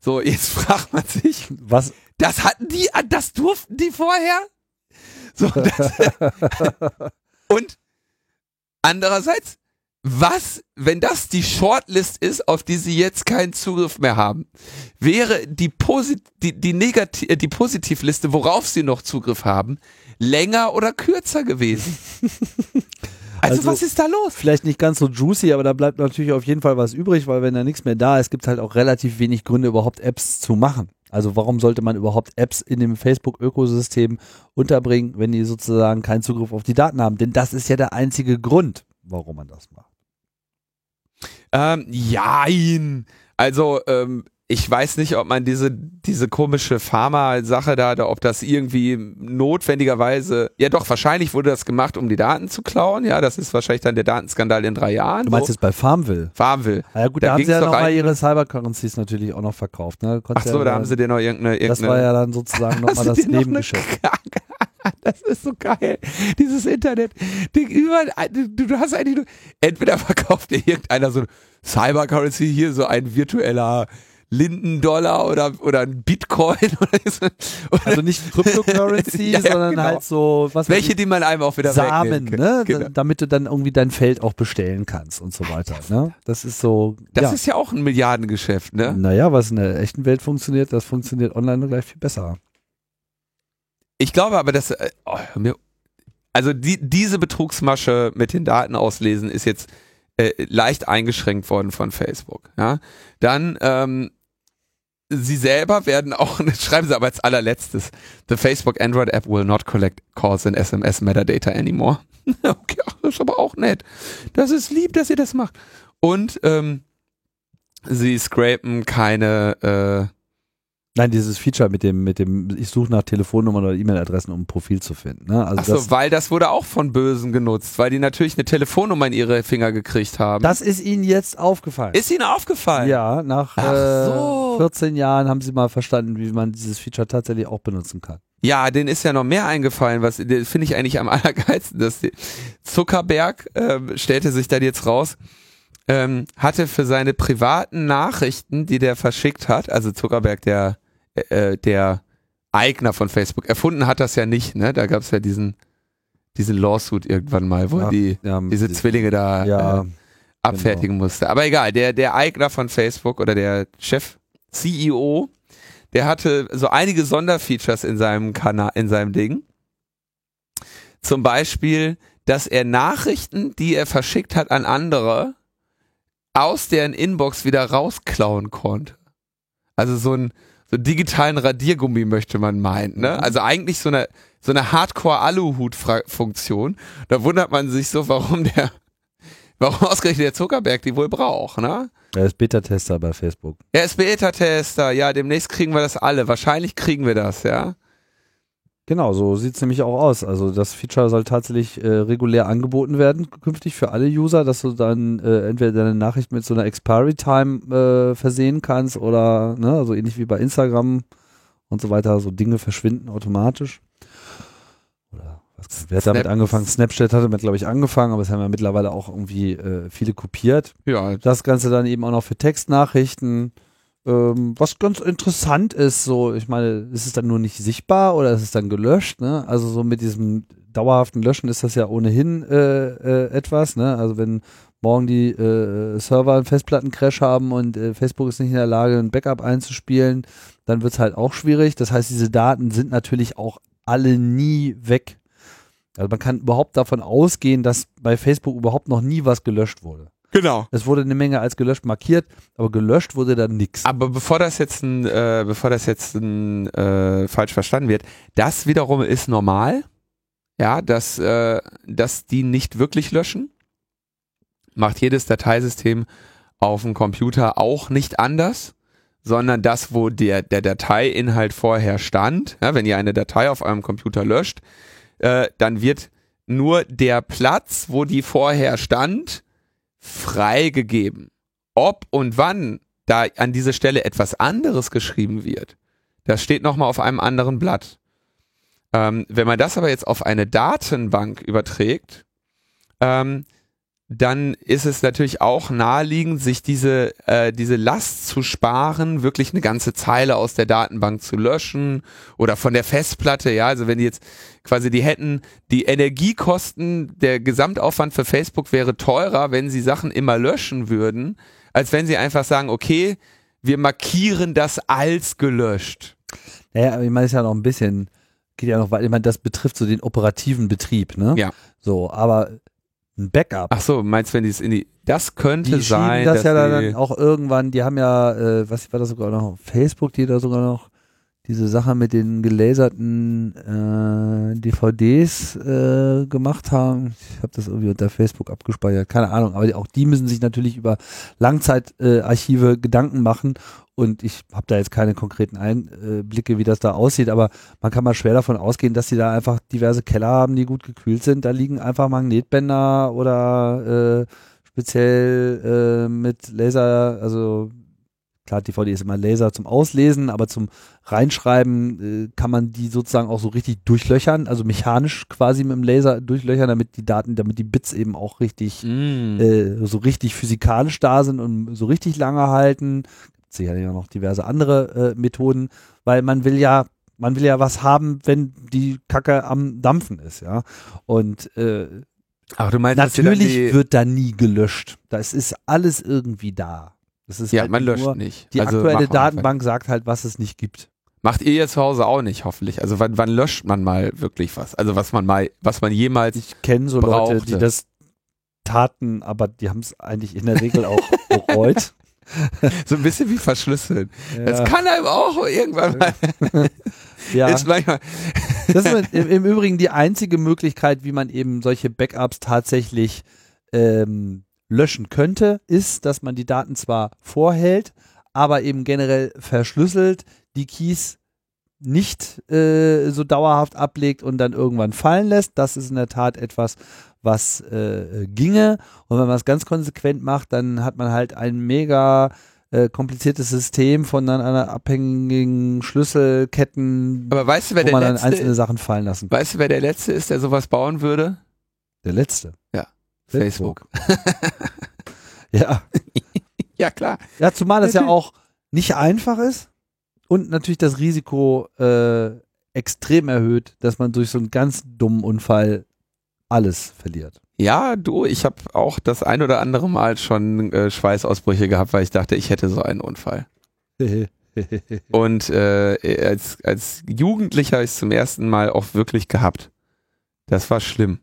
So, jetzt [laughs] fragt man sich, Was? das hatten die, das durften die vorher? So, [laughs] das, und andererseits, was, wenn das die Shortlist ist, auf die sie jetzt keinen Zugriff mehr haben, wäre die, Posit die, die, Negati äh, die Positivliste, worauf sie noch Zugriff haben, länger oder kürzer gewesen? [laughs] Also, Also- was ist da los? Vielleicht nicht ganz so juicy, aber da bleibt natürlich auf jeden Fall was übrig, weil wenn da nichts mehr da ist, gibt es halt auch relativ wenig Gründe, überhaupt Apps zu machen. Also warum sollte man überhaupt Apps in dem Facebook-Ökosystem unterbringen, wenn die sozusagen keinen Zugriff auf die Daten haben? Denn das ist ja der einzige Grund, warum man das macht. Ähm, jein. Also, ähm, ich weiß nicht, ob man diese, diese komische Pharma-Sache da, da, ob das irgendwie notwendigerweise, ja doch, wahrscheinlich wurde das gemacht, um die Daten zu klauen. Ja, das ist wahrscheinlich dann der Datenskandal in drei Jahren. Du meinst jetzt bei Farmville? Farmville. Ah ja gut, Da da, haben sie ja doch nochmal ihre Cybercurrencies natürlich auch noch verkauft. Ne? Ach so, ja da haben sie dir noch irgendeine, Das irgendeine war ja dann sozusagen nochmal [laughs] das Nebengeschäft. Das ist so geil. Dieses Internet. Ding, überall, du, du hast eigentlich nur, entweder verkauft dir irgendeiner so ein Cybercurrency hier, so ein virtueller Lindendollar oder, oder ein Bitcoin [laughs] oder so. Also nicht Cryptocurrency, [laughs] Ja, ja, sondern genau. halt so, was welche, die man einem auch wieder Samen, ne? Genau. Da- damit du dann irgendwie dein Feld auch bestellen kannst und so weiter. Ne? Das ist so. Das ja. ist ja auch ein Milliardengeschäft, ne? Naja, was in der echten Welt funktioniert, das funktioniert online nur gleich viel besser. Ich glaube aber, dass, äh, oh, also die, diese Betrugsmasche mit den Daten auslesen ist jetzt äh, leicht eingeschränkt worden von Facebook. Ja, dann ähm, sie selber werden auch, [laughs] schreiben sie aber als allerletztes, the Facebook Android App will not collect calls and SMS metadata anymore. [laughs] okay, ach, das ist aber auch nett. Das ist lieb, dass ihr das macht. Und ähm, sie scrapen keine äh, Nein, dieses Feature mit dem, mit dem, ich suche nach Telefonnummern oder E-Mail-Adressen, um ein Profil zu finden. Ne? Also Achso, weil das wurde auch von Bösen genutzt, weil die natürlich eine Telefonnummer in ihre Finger gekriegt haben. das ist Ihnen jetzt aufgefallen. ist ihnen aufgefallen. ja, nach Ach äh, so. 14 Jahren haben Sie mal verstanden, wie man dieses Feature tatsächlich auch benutzen kann. Ja, denen ist ja noch mehr eingefallen, was finde ich eigentlich am [laughs] allergeilsten, dass die Zuckerberg ähm, stellte sich dann jetzt raus, ähm, hatte für seine privaten Nachrichten, die der verschickt hat, also Zuckerberg, der äh, der Eigner von Facebook, erfunden hat das ja nicht, ne? Da gab es ja diesen diesen Lawsuit irgendwann mal, wo Ach, die Ja, diese Zwillinge da ja, äh, abfertigen musste. Aber egal, der, der Eigner von Facebook oder der Chef, CEO, der hatte so einige Sonderfeatures in seinem Kanal, in seinem Ding. Zum Beispiel, dass er Nachrichten, die er verschickt hat an andere, aus deren Inbox wieder rausklauen konnte. Also so ein so einen digitalen Radiergummi möchte man meinen, ne? Also eigentlich so eine so eine Hardcore-Aluhut-Funktion. Da wundert man sich so, warum der, [laughs] warum ausgerechnet der Zuckerberg die wohl braucht, ne? er ist Beta-Tester bei Facebook. Er ist Beta-Tester, ja, demnächst kriegen wir das alle. Wahrscheinlich kriegen wir das, ja. Genau, so sieht's nämlich auch aus. Also das Feature soll tatsächlich äh, regulär angeboten werden, künftig für alle User, dass du dann äh, entweder deine Nachricht mit so einer Expiry-Time äh, versehen kannst oder, ne, also ähnlich wie bei Instagram und so weiter, so Dinge verschwinden automatisch. Oder was, wer hat damit Snap- angefangen? Snapchat hat damit, glaube ich, angefangen, aber es haben ja mittlerweile auch irgendwie äh, viele kopiert. Ja, Das Ganze dann eben auch noch für Textnachrichten. Ähm, was ganz interessant ist, so, ich meine, ist es dann nur nicht sichtbar oder ist es dann gelöscht, ne? Also so mit diesem dauerhaften Löschen ist das ja ohnehin äh, äh, etwas, ne? Also wenn morgen die äh, Server einen Festplattencrash haben und äh, Facebook ist nicht in der Lage, ein Backup einzuspielen, dann wird's halt auch schwierig. Das heißt, diese Daten sind natürlich auch alle nie weg. Also man kann überhaupt davon ausgehen, dass bei Facebook überhaupt noch nie was gelöscht wurde. Genau. Es wurde eine Menge als gelöscht markiert, aber gelöscht wurde dann nichts. Aber bevor das jetzt ein, äh, bevor das jetzt ein, äh, falsch verstanden wird, das wiederum ist normal. Ja, dass, äh, dass die nicht wirklich löschen. Macht jedes Dateisystem auf dem Computer auch nicht anders, sondern das, wo der, der Dateiinhalt vorher stand, ja, wenn ihr eine Datei auf eurem Computer löscht, äh, dann wird nur der Platz, wo die vorher stand, freigegeben. Ob und wann da an diese Stelle etwas anderes geschrieben wird, das steht nochmal auf einem anderen Blatt. Ähm, wenn man das aber jetzt auf eine Datenbank überträgt, ähm, dann ist es natürlich auch naheliegend, sich diese, äh, diese Last zu sparen, wirklich eine ganze Zeile aus der Datenbank zu löschen oder von der Festplatte, ja, also wenn die jetzt quasi die hätten, die Energiekosten, der Gesamtaufwand für Facebook wäre teurer, wenn sie Sachen immer löschen würden, als wenn sie einfach sagen, okay, wir markieren das als gelöscht. Naja, ich meine, es ist ja noch ein bisschen, geht ja noch, weil ich meine, das betrifft so den operativen Betrieb, ne? Ja. So, aber ein Backup. Ach so, meinst du, wenn die es in die, das könnte die sein, das dass ja die, dann auch irgendwann, die haben ja, äh, was war das sogar noch, Facebook, die da sogar noch diese Sache mit den gelaserten äh, DVDs äh, gemacht haben. Ich habe das irgendwie unter Facebook abgespeichert, keine Ahnung, aber auch die müssen sich natürlich über Langzeitarchive äh, Gedanken machen und ich habe da jetzt keine konkreten Einblicke, wie das da aussieht, aber man kann mal schwer davon ausgehen, dass sie da einfach diverse Keller haben, die gut gekühlt sind. Da liegen einfach Magnetbänder oder äh, speziell äh, mit Laser, also klar, DVD ist immer Laser zum Auslesen, aber zum Reinschreiben äh, kann man die sozusagen auch so richtig durchlöchern, also mechanisch quasi mit dem Laser durchlöchern, damit die Daten, damit die Bits eben auch richtig, Mm. äh, so richtig physikalisch da sind und so richtig lange halten. Gibt sicherlich auch noch diverse andere äh, Methoden, weil man will ja man will ja was haben, wenn die Kacke am Dampfen ist, ja. Und äh, Ach, du meinst, dann natürlich die, wird da nie gelöscht. Das ist alles irgendwie da. Das ist ja, halt man löscht nicht. Die Also aktuelle Datenbank sagt halt, was es nicht gibt. Macht ihr jetzt zu Hause auch nicht, hoffentlich. Also wann, wann löscht man mal wirklich was? Also was man mal, was man jemals. Ich kenne so Leute, die Brauchte. das taten, aber die haben es eigentlich in der Regel auch [laughs] bereut. [laughs] So ein bisschen wie verschlüsseln. Ja. Das kann einem auch irgendwann mal. [laughs] ja. Ist manchmal, Das ist im, im Übrigen die einzige Möglichkeit, wie man eben solche Backups tatsächlich ähm, löschen könnte, ist, dass man die Daten zwar vorhält, aber eben generell verschlüsselt, die Keys nicht äh, so dauerhaft ablegt und dann irgendwann fallen lässt. Das ist in der Tat etwas, was äh, ginge. Und wenn man es ganz konsequent macht, dann hat man halt ein mega äh, kompliziertes System von dann einer abhängigen Schlüsselketten, aber weißt du, wer wo der man dann letzte, einzelne Sachen fallen lassen kann. weißt du, wer der letzte ist, der sowas bauen würde? Der letzte. Facebook. [laughs] Ja. [laughs] Ja, klar. ja, zumal es ja auch nicht einfach ist und natürlich das Risiko äh, extrem erhöht, dass man durch so einen ganz dummen Unfall alles verliert. Ja, du, ich habe auch das ein oder andere Mal schon äh, Schweißausbrüche gehabt, weil ich dachte, ich hätte so einen Unfall. [laughs] Und äh, als, als Jugendlicher habe ich es zum ersten Mal auch wirklich gehabt. Das war schlimm.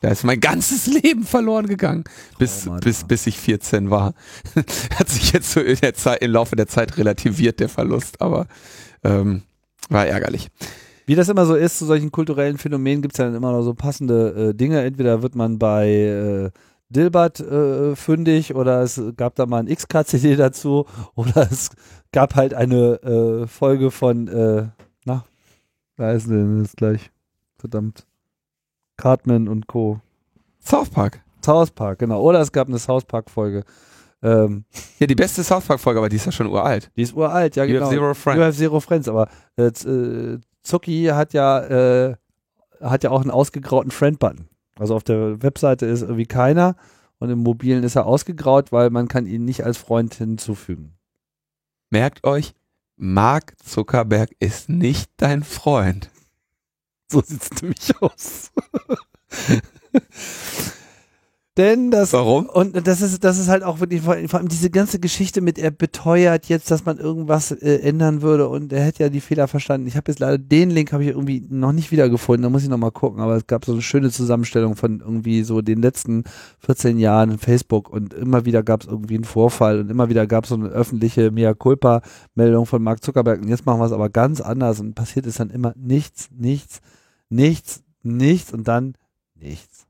Da ist mein ganzes [laughs] Leben verloren gegangen, bis, Traumata. bis, bis ich 14 war. [laughs] Hat sich jetzt so in der Zeit, im Laufe der Zeit relativiert, der Verlust, aber ähm, war ärgerlich. Wie das immer so ist, zu solchen kulturellen Phänomenen gibt es ja dann immer noch so passende äh, Dinge. Entweder wird man bei äh, Dilbert äh, fündig oder es gab da mal ein XKCD [laughs] dazu oder es gab halt eine äh, Folge von, äh, na, da ist denn jetzt gleich, verdammt, Cartman und Co. South Park. South Park, genau. Oder es gab eine South Park Folge. Ähm, Ja, die beste South Park Folge, aber die ist ja schon uralt. die ist uralt, ja You genau. have zero friends. You have zero friends, aber äh, äh, Zucki hat ja äh, hat ja auch einen ausgegrauten Friend-Button. Also auf der Webseite ist irgendwie keiner und im Mobilen ist er ausgegraut, weil man kann ihn nicht als Freund hinzufügen. Merkt euch, Mark Zuckerberg ist nicht dein Freund. So sieht's nämlich aus. Denn das Warum? Und das ist, das ist halt auch wirklich, vor allem diese ganze Geschichte mit, er beteuert jetzt, dass man irgendwas äh, ändern würde und er hätte ja die Fehler verstanden. Ich habe jetzt leider den Link habe ich irgendwie noch nicht wiedergefunden, da muss ich noch mal gucken, aber es gab so eine schöne Zusammenstellung von irgendwie so den letzten 14 Jahren in Facebook und immer wieder gab es irgendwie einen Vorfall und immer wieder gab es so eine öffentliche Mea Culpa Meldung von Mark Zuckerberg und jetzt machen wir es aber ganz anders und passiert ist dann immer nichts, nichts, nichts, nichts und dann nichts.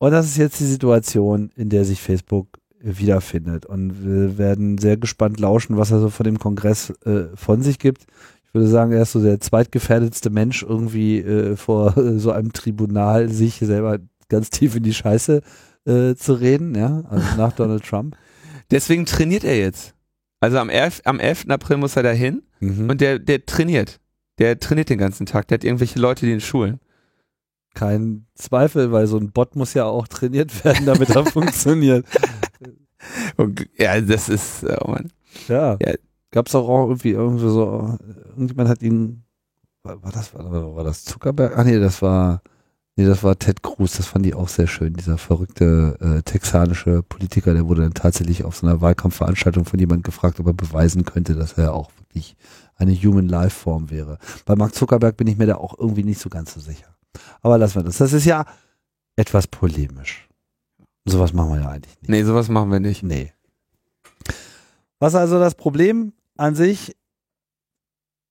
Und das ist jetzt die Situation, in der sich Facebook wiederfindet. Und wir werden sehr gespannt lauschen, was er so von dem Kongress äh, von sich gibt. Ich würde sagen, er ist so der zweitgefährdetste Mensch irgendwie äh, vor äh, so einem Tribunal, sich selber ganz tief in die Scheiße äh, zu reden, ja, also nach Donald Trump. Deswegen trainiert er jetzt. Also am 11. Am 11. April muss er dahin Mhm. und der, der trainiert. Der trainiert den ganzen Tag. Der hat irgendwelche Leute, die ihn schulen. Kein Zweifel, weil so ein Bot muss ja auch trainiert werden, damit er [laughs] funktioniert. Ja, das ist, oh Mann. Ja. Ja. Gab's doch auch irgendwie irgendwie so, irgendjemand hat ihn, war, war das, war, war das Zuckerberg? Ah nee, das war, nee, das war Ted Cruz, das fand ich auch sehr schön, dieser verrückte äh, texanische Politiker, der wurde dann tatsächlich auf so einer Wahlkampfveranstaltung von jemandem gefragt, ob er beweisen könnte, dass er auch wirklich eine Human Life Form wäre. Bei Mark Zuckerberg bin ich mir da auch irgendwie nicht so ganz so sicher. Aber lassen wir das. Das ist ja etwas polemisch. Sowas machen wir ja eigentlich nicht. Nee, sowas machen wir nicht. Nee. Was also das Problem an sich?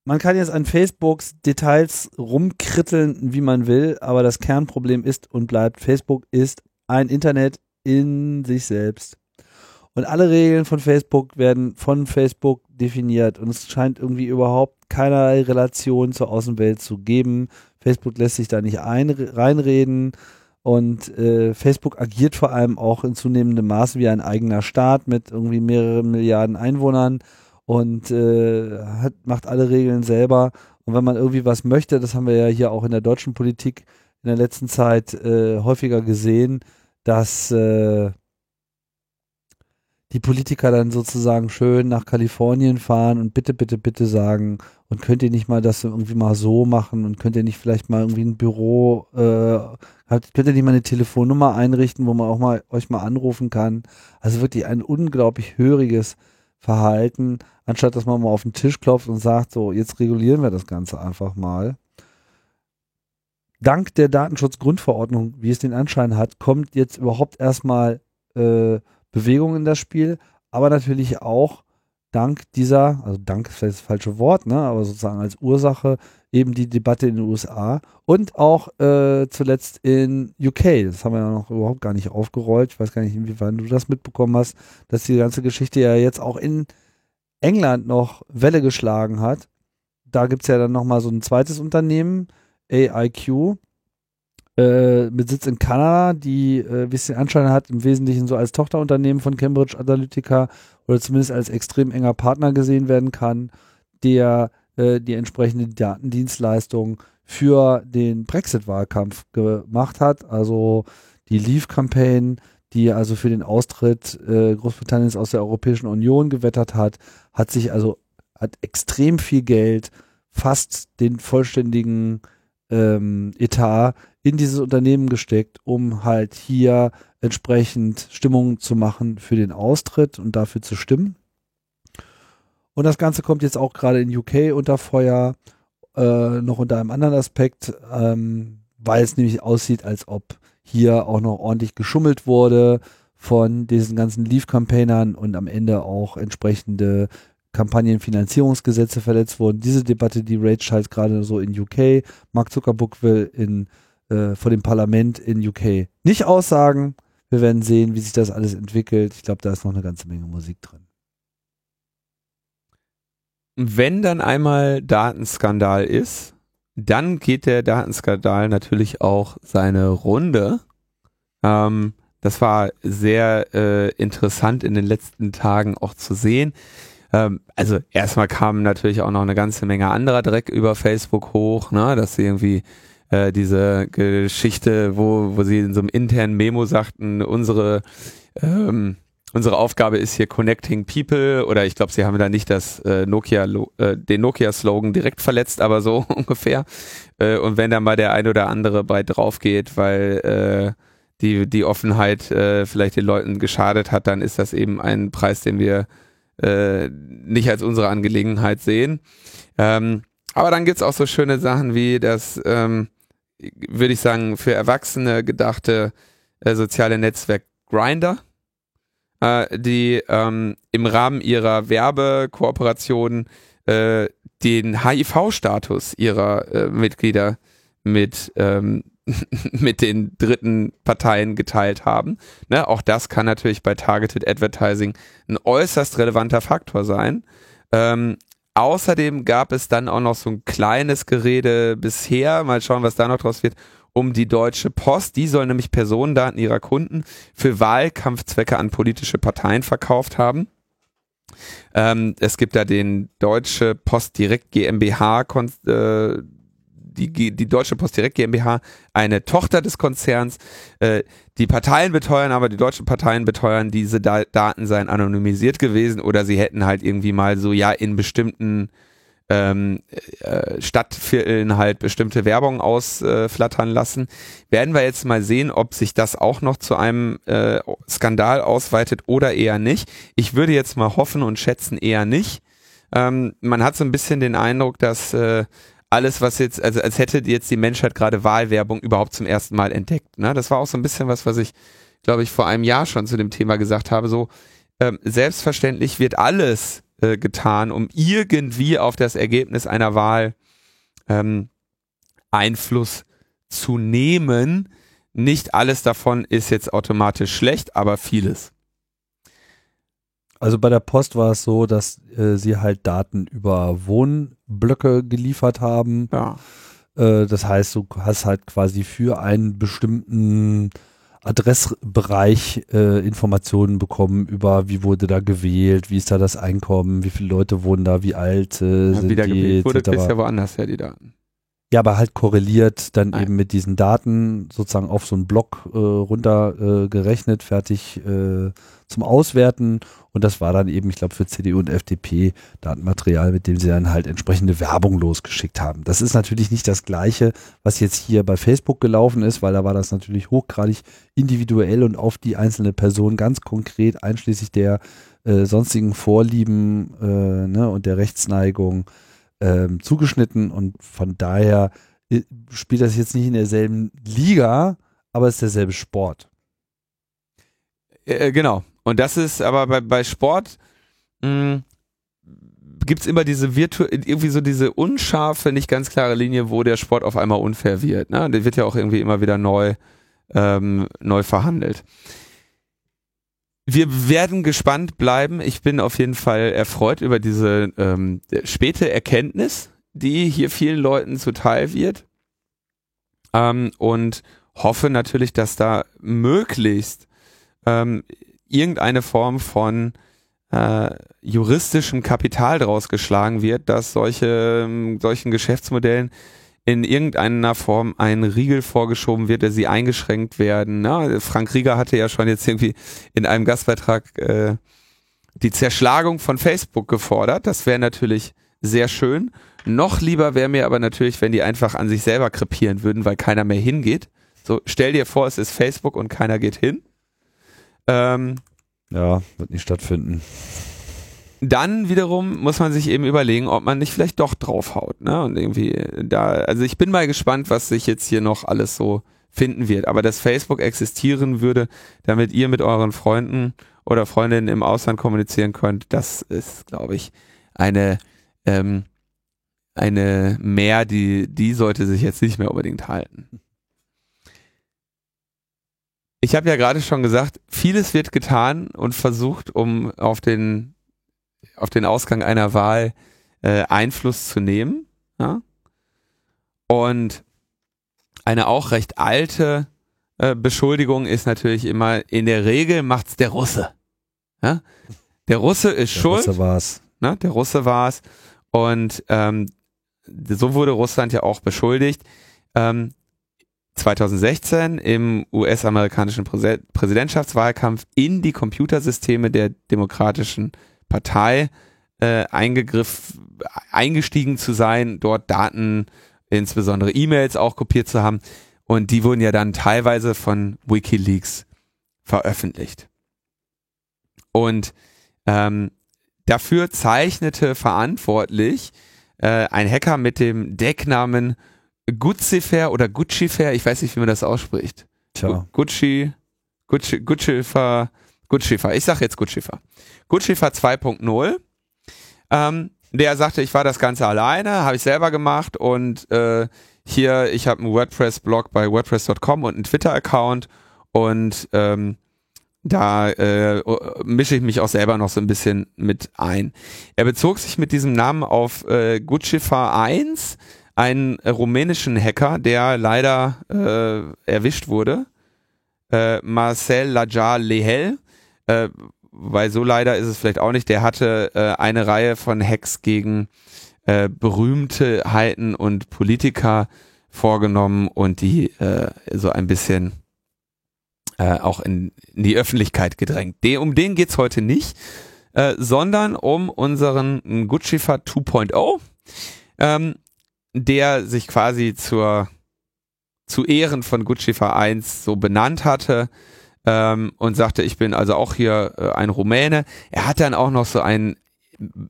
Man kann jetzt an Facebooks Details rumkritteln, wie man will, aber das Kernproblem ist und bleibt, Facebook ist ein Internet in sich selbst. Und alle Regeln von Facebook werden von Facebook definiert und es scheint irgendwie überhaupt keinerlei Relation zur Außenwelt zu geben. Facebook lässt sich da nicht ein, reinreden und äh, Facebook agiert vor allem auch in zunehmendem Maße wie ein eigener Staat mit irgendwie mehreren Milliarden Einwohnern und äh, hat, macht alle Regeln selber. Und wenn man irgendwie was möchte, das haben wir ja hier auch in der deutschen Politik in der letzten Zeit äh, häufiger gesehen, dass äh, die Politiker dann sozusagen schön nach Kalifornien fahren und bitte, bitte, bitte sagen, und könnt ihr nicht mal das irgendwie mal so machen und könnt ihr nicht vielleicht mal irgendwie ein Büro, äh, habt, könnt ihr nicht mal eine Telefonnummer einrichten, wo man auch mal euch mal anrufen kann. Also wirklich ein unglaublich höriges Verhalten, anstatt dass man mal auf den Tisch klopft und sagt, so, jetzt regulieren wir das Ganze einfach mal. Dank der Datenschutzgrundverordnung, wie es den Anschein hat, kommt jetzt überhaupt erstmal äh, Bewegung in das Spiel, aber natürlich auch dank dieser, also dank ist vielleicht das falsche Wort, ne, aber sozusagen als Ursache eben die Debatte in den USA und auch äh, zuletzt in UK. Das haben wir ja noch überhaupt gar nicht aufgerollt. Ich weiß gar nicht, inwiefern du das mitbekommen hast, dass die ganze Geschichte ja jetzt auch in England noch Welle geschlagen hat. Da gibt's ja dann nochmal so ein zweites Unternehmen, AIQ, äh, mit Sitz in Kanada, die, äh, wie es den Anschein hat, im Wesentlichen so als Tochterunternehmen von Cambridge Analytica oder zumindest als extrem enger Partner gesehen werden kann, der äh, die entsprechende Datendienstleistung für den Brexit-Wahlkampf gemacht hat. Also die Leave-Campaign, die also für den Austritt äh, Großbritanniens aus der Europäischen Union gewettert hat, hat sich also hat extrem viel Geld, fast den vollständigen ähm, Etat in dieses Unternehmen gesteckt, um halt hier entsprechend Stimmung zu machen für den Austritt und dafür zu stimmen. Und das Ganze kommt jetzt auch gerade in UK unter Feuer, äh, noch unter einem anderen Aspekt, ähm, weil es nämlich aussieht, als ob hier auch noch ordentlich geschummelt wurde von diesen ganzen Leave-Campaignern und am Ende auch entsprechende Kampagnenfinanzierungsgesetze verletzt wurden. Diese Debatte, die rage halt gerade so in UK. Mark Zuckerberg will in, äh, vor dem Parlament in UK nicht aussagen. Wir werden sehen, wie sich das alles entwickelt. Ich glaube, da ist noch eine ganze Menge Musik drin. Wenn dann einmal Datenskandal ist, dann geht der Datenskandal natürlich auch seine Runde. Ähm, das war sehr äh, interessant in den letzten Tagen auch zu sehen. Ähm, also erstmal kam natürlich auch noch eine ganze Menge anderer Dreck über Facebook hoch, ne, dass sie irgendwie äh, diese Geschichte, wo, wo sie in so einem internen Memo sagten, unsere ähm, unsere Aufgabe ist hier Connecting People oder ich glaube, sie haben da nicht das äh, Nokia, äh, den Nokia-Slogan direkt verletzt, aber so [laughs] ungefähr. Äh, und wenn da mal der ein oder andere bei drauf geht, weil äh, die, die Offenheit äh, vielleicht den Leuten geschadet hat, dann ist das eben ein Preis, den wir äh, nicht als unsere Angelegenheit sehen. Ähm, aber dann gibt's auch so schöne Sachen wie das, ähm, würde ich sagen, für Erwachsene gedachte äh, soziale Netzwerk Grinder äh, die ähm, im Rahmen ihrer Werbekooperation äh, den HIV-Status ihrer äh, Mitglieder mit ähm, [laughs] mit den dritten Parteien geteilt haben. Ne, auch das kann natürlich bei Targeted Advertising ein äußerst relevanter Faktor sein. Ähm, außerdem gab es dann auch noch so ein kleines Gerede bisher, mal schauen, was da noch draus wird, um die Deutsche Post. Die soll nämlich Personendaten ihrer Kunden für Wahlkampfzwecke an politische Parteien verkauft haben. Ähm, es gibt da den Deutsche Post Direkt GmbH, äh, die, die Deutsche Post Direkt GmbH, eine Tochter des Konzerns. Äh, die Parteien beteuern aber, die deutschen Parteien beteuern, diese da Daten seien anonymisiert gewesen oder sie hätten halt irgendwie mal so, ja, in bestimmten ähm, äh, Stadtvierteln halt bestimmte Werbung ausflattern äh, lassen. Werden wir jetzt mal sehen, ob sich das auch noch zu einem äh, Skandal ausweitet oder eher nicht. Ich würde jetzt mal hoffen und schätzen eher nicht. Ähm, man hat so ein bisschen den Eindruck, dass äh, alles, was jetzt, also als hätte jetzt die Menschheit gerade Wahlwerbung überhaupt zum ersten Mal entdeckt. Ne? Das war auch so ein bisschen was, was ich, glaube ich, vor einem Jahr schon zu dem Thema gesagt habe. So ähm, selbstverständlich wird alles äh, getan, um irgendwie auf das Ergebnis einer Wahl ähm, Einfluss zu nehmen. Nicht alles davon ist jetzt automatisch schlecht, aber vieles. Also bei der Post war es so, dass äh, sie halt Daten über Wohnblöcke geliefert haben. Ja. Äh, das heißt, du hast halt quasi für einen bestimmten Adressbereich äh, Informationen bekommen über, wie wurde da gewählt, wie ist da das Einkommen, wie viele Leute wohnen da, wie alt äh, ja, sind wieder die, gewählt wurde, ist ja woanders her, die Daten. Ja, aber halt korreliert dann Nein. eben mit diesen Daten sozusagen auf so einen Block äh, runter äh, gerechnet, fertig äh, zum Auswerten. Und das war dann eben, ich glaube, für CDU und FDP Datenmaterial, mit dem sie dann halt entsprechende Werbung losgeschickt haben. Das ist natürlich nicht das Gleiche, was jetzt hier bei Facebook gelaufen ist, weil da war das natürlich hochgradig individuell und auf die einzelne Person ganz konkret, einschließlich der äh, sonstigen Vorlieben äh, ne, und der Rechtsneigung ähm, zugeschnitten und von daher äh, spielt das jetzt nicht in derselben Liga, aber es ist derselbe Sport. Äh, genau. Und das ist aber bei, bei Sport gibt es immer diese virtu irgendwie so diese unscharfe, nicht ganz klare Linie, wo der Sport auf einmal unfair wird. Ne? Der wird ja auch irgendwie immer wieder neu, ähm, neu verhandelt wir werden gespannt bleiben. Ich bin auf jeden Fall erfreut über diese ähm, späte Erkenntnis, die hier vielen Leuten zuteil wird. Ähm, und hoffe natürlich, dass da möglichst ähm, irgendeine Form von äh, juristischem Kapital draus geschlagen wird, dass solche ähm, solchen Geschäftsmodellen in irgendeiner Form ein Riegel vorgeschoben wird, der sie eingeschränkt werden. Ne? Frank Rieger hatte ja schon jetzt irgendwie in einem Gastbeitrag äh, die Zerschlagung von Facebook gefordert. Das wäre natürlich sehr schön. Noch lieber wäre mir aber natürlich, wenn die einfach an sich selber krepieren würden, weil keiner mehr hingeht. So, stell dir vor, es ist Facebook und keiner geht hin. Ähm, ja, wird nicht stattfinden dann wiederum muss man sich eben überlegen, ob man nicht vielleicht doch draufhaut, ne? Und irgendwie da, also ich bin mal gespannt, was sich jetzt hier noch alles so finden wird. Aber dass Facebook existieren würde, damit ihr mit euren Freunden oder Freundinnen im Ausland kommunizieren könnt, das ist, glaube ich, eine ähm, eine mehr, die die sollte sich jetzt nicht mehr unbedingt halten. Ich habe ja gerade schon gesagt, vieles wird getan und versucht, um auf den auf den Ausgang einer Wahl äh, Einfluss zu nehmen. Ja? Und eine auch recht alte äh, Beschuldigung ist natürlich immer, in der Regel macht's der Russe. Ja? Der Russe ist der schuld. Der Russe war's. Ne? Der Russe war's. Und ähm, so wurde Russland ja auch beschuldigt. Ähm, 2016 im US-amerikanischen Präsidentschaftswahlkampf in die Computersysteme der demokratischen Partei äh, eingegriff, eingestiegen zu sein, dort Daten, insbesondere E-Mails auch kopiert zu haben. Und die wurden ja dann teilweise von Wikileaks veröffentlicht. Und ähm, dafür zeichnete verantwortlich äh, ein Hacker mit dem Decknamen Guccifer oder Guccifer, ich weiß nicht, wie man das ausspricht. Tja. Gucci, Gucci, Guccifer, Guccifer. Ich sag jetzt Guccifer. Guccifer 2.0. Ähm, der sagte, ich war das Ganze alleine, habe ich selber gemacht und äh, hier, ich habe einen WordPress-Blog bei WordPress.com und einen Twitter-Account und ähm, da äh, mische ich mich auch selber noch so ein bisschen mit ein. Er bezog sich mit diesem Namen auf äh, Guccifer 1, einen rumänischen Hacker, der leider äh, erwischt wurde, äh, Marcel Lajar Lehel, äh, weil so leider ist es vielleicht auch nicht, der hatte äh, eine Reihe von Hacks gegen äh, Berühmtheiten und Politiker vorgenommen und die äh, so ein bisschen äh, auch in, in die Öffentlichkeit gedrängt. De, um den geht's heute nicht, äh, sondern um unseren Guccifer 2.0, ähm, der sich quasi zur zu Ehren von Guccifer 1 so benannt hatte ähm, und sagte, ich bin also auch hier äh, ein Rumäne. Er hat dann auch noch so ein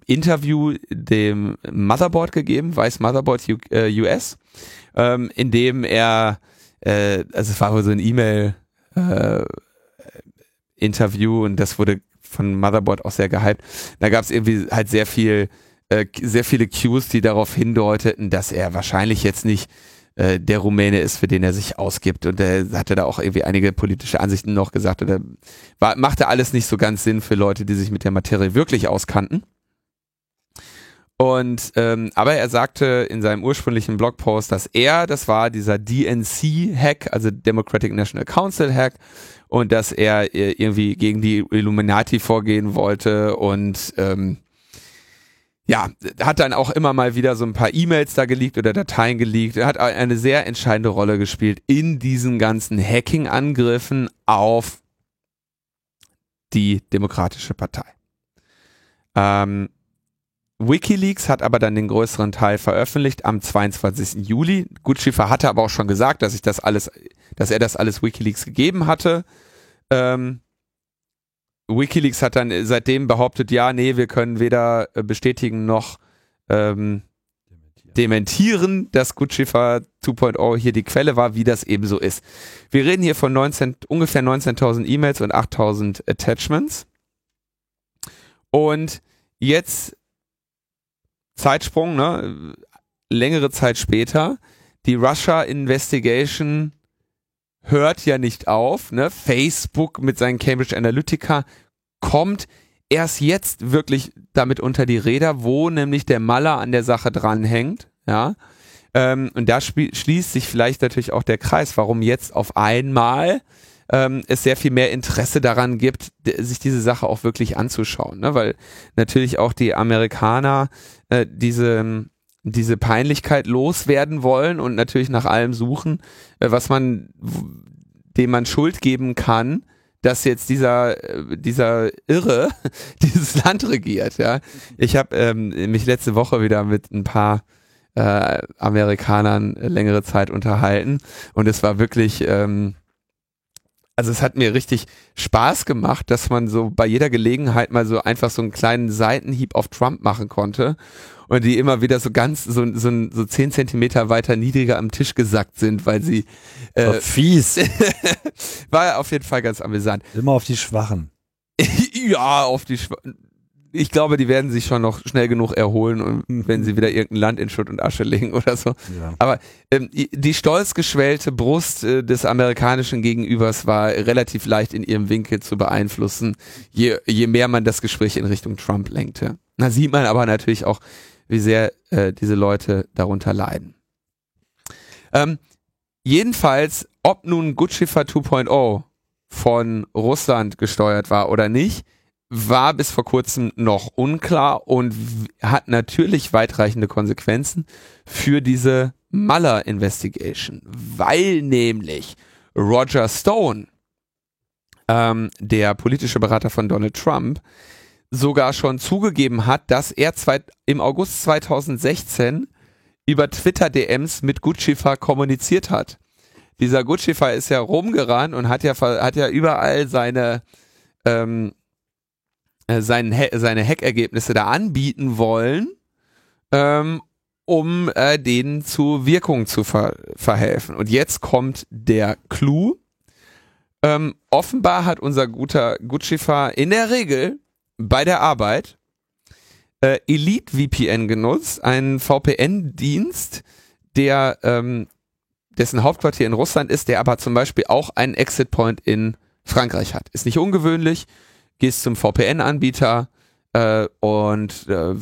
Interview dem Motherboard gegeben, Weiß Motherboard U äh, US, ähm, in dem er, äh, also es war wohl so ein E-Mail äh, Interview und das wurde von Motherboard auch sehr gehypt. Da gab es irgendwie halt sehr viel, äh, sehr viele Cues, die darauf hindeuteten, dass er wahrscheinlich jetzt nicht äh, der Rumäne ist, für den er sich ausgibt. Und er hatte da auch irgendwie einige politische Ansichten noch gesagt. Und er war, machte alles nicht so ganz Sinn für Leute, die sich mit der Materie wirklich auskannten. Und ähm, aber er sagte in seinem ursprünglichen Blogpost, dass er, das war dieser DNC-Hack, also Democratic National Council-Hack, und dass er äh, irgendwie gegen die Illuminati vorgehen wollte und ähm, ja, hat dann auch immer mal wieder so ein paar E-Mails da geleakt oder Dateien geleakt. Er hat eine sehr entscheidende Rolle gespielt in diesen ganzen Hacking-Angriffen auf die Demokratische Partei. Ähm, WikiLeaks hat aber dann den größeren Teil veröffentlicht am 22. Juli. Gutschiffer hatte aber auch schon gesagt, dass ich das alles, dass er das alles WikiLeaks gegeben hatte. Ähm, WikiLeaks hat dann seitdem behauptet, ja, nee, wir können weder äh, bestätigen noch ähm, dementieren, dass Gutschiffer 2.0 hier die Quelle war, wie das eben so ist. Wir reden hier von 19, ungefähr 19.000 E-Mails und 8.000 Attachments. Und jetzt Zeitsprung, ne? längere Zeit später, die Russia Investigation hört ja nicht auf. Ne? Facebook mit seinen Cambridge Analytica kommt erst jetzt wirklich damit unter die Räder, wo nämlich der Maller an der Sache dranhängt. Ja. Ähm, und da schließt sich vielleicht natürlich auch der Kreis, warum jetzt auf einmal ähm, es sehr viel mehr Interesse daran gibt, sich diese Sache auch wirklich anzuschauen. Ne? Weil natürlich auch die Amerikaner äh, diese, diese Peinlichkeit loswerden wollen und natürlich nach allem suchen, äh, was man, dem man Schuld geben kann, dass jetzt dieser äh, dieser Irre [laughs] dieses Land regiert. Ja, ich habe ähm, mich letzte Woche wieder mit ein paar äh, Amerikanern längere Zeit unterhalten und es war wirklich ähm, also es hat mir richtig Spaß gemacht, dass man so bei jeder Gelegenheit mal so einfach so einen kleinen Seitenhieb auf Trump machen konnte und die immer wieder so ganz so, so, so zehn Zentimeter weiter niedriger am Tisch gesackt sind, weil sie äh, fies. [laughs] war auf jeden Fall ganz amüsant. Immer auf die Schwachen. [laughs] ja, auf die Schwachen ich glaube, die werden sich schon noch schnell genug erholen, und, wenn sie wieder irgendein Land in Schutt und Asche legen [laughs] oder so. Ja. Aber ähm, die stolz geschwellte Brust äh, des amerikanischen Gegenübers war relativ leicht in ihrem Winkel zu beeinflussen, je, je mehr man das Gespräch in Richtung Trump lenkte. Da sieht man aber natürlich auch, wie sehr äh, diese Leute darunter leiden. Ähm, jedenfalls, ob nun Gutschiffer 2.0 von Russland gesteuert war oder nicht, war bis vor kurzem noch unklar und hat natürlich weitreichende Konsequenzen für diese Mueller Investigation, weil nämlich Roger Stone, ähm, der politische Berater von Donald Trump, sogar schon zugegeben hat, dass er zwei, im August 2016 über Twitter-DMs mit Gutschiffer kommuniziert hat. Dieser Gutschiffer ist ja rumgerannt und hat ja, hat ja überall seine ähm, äh, sein, seine Hackergebnisse da anbieten wollen, ähm, um äh, denen zu Wirkung zu ver verhelfen. Und jetzt kommt der Clou. Ähm, offenbar hat unser guter Gutschiffer in der Regel bei der Arbeit äh, Elite VPN genutzt, einen VPN-Dienst, der ähm, dessen Hauptquartier in Russland ist, der aber zum Beispiel auch einen Exit Point in Frankreich hat. Ist nicht ungewöhnlich gehst zum VPN-Anbieter äh, und äh,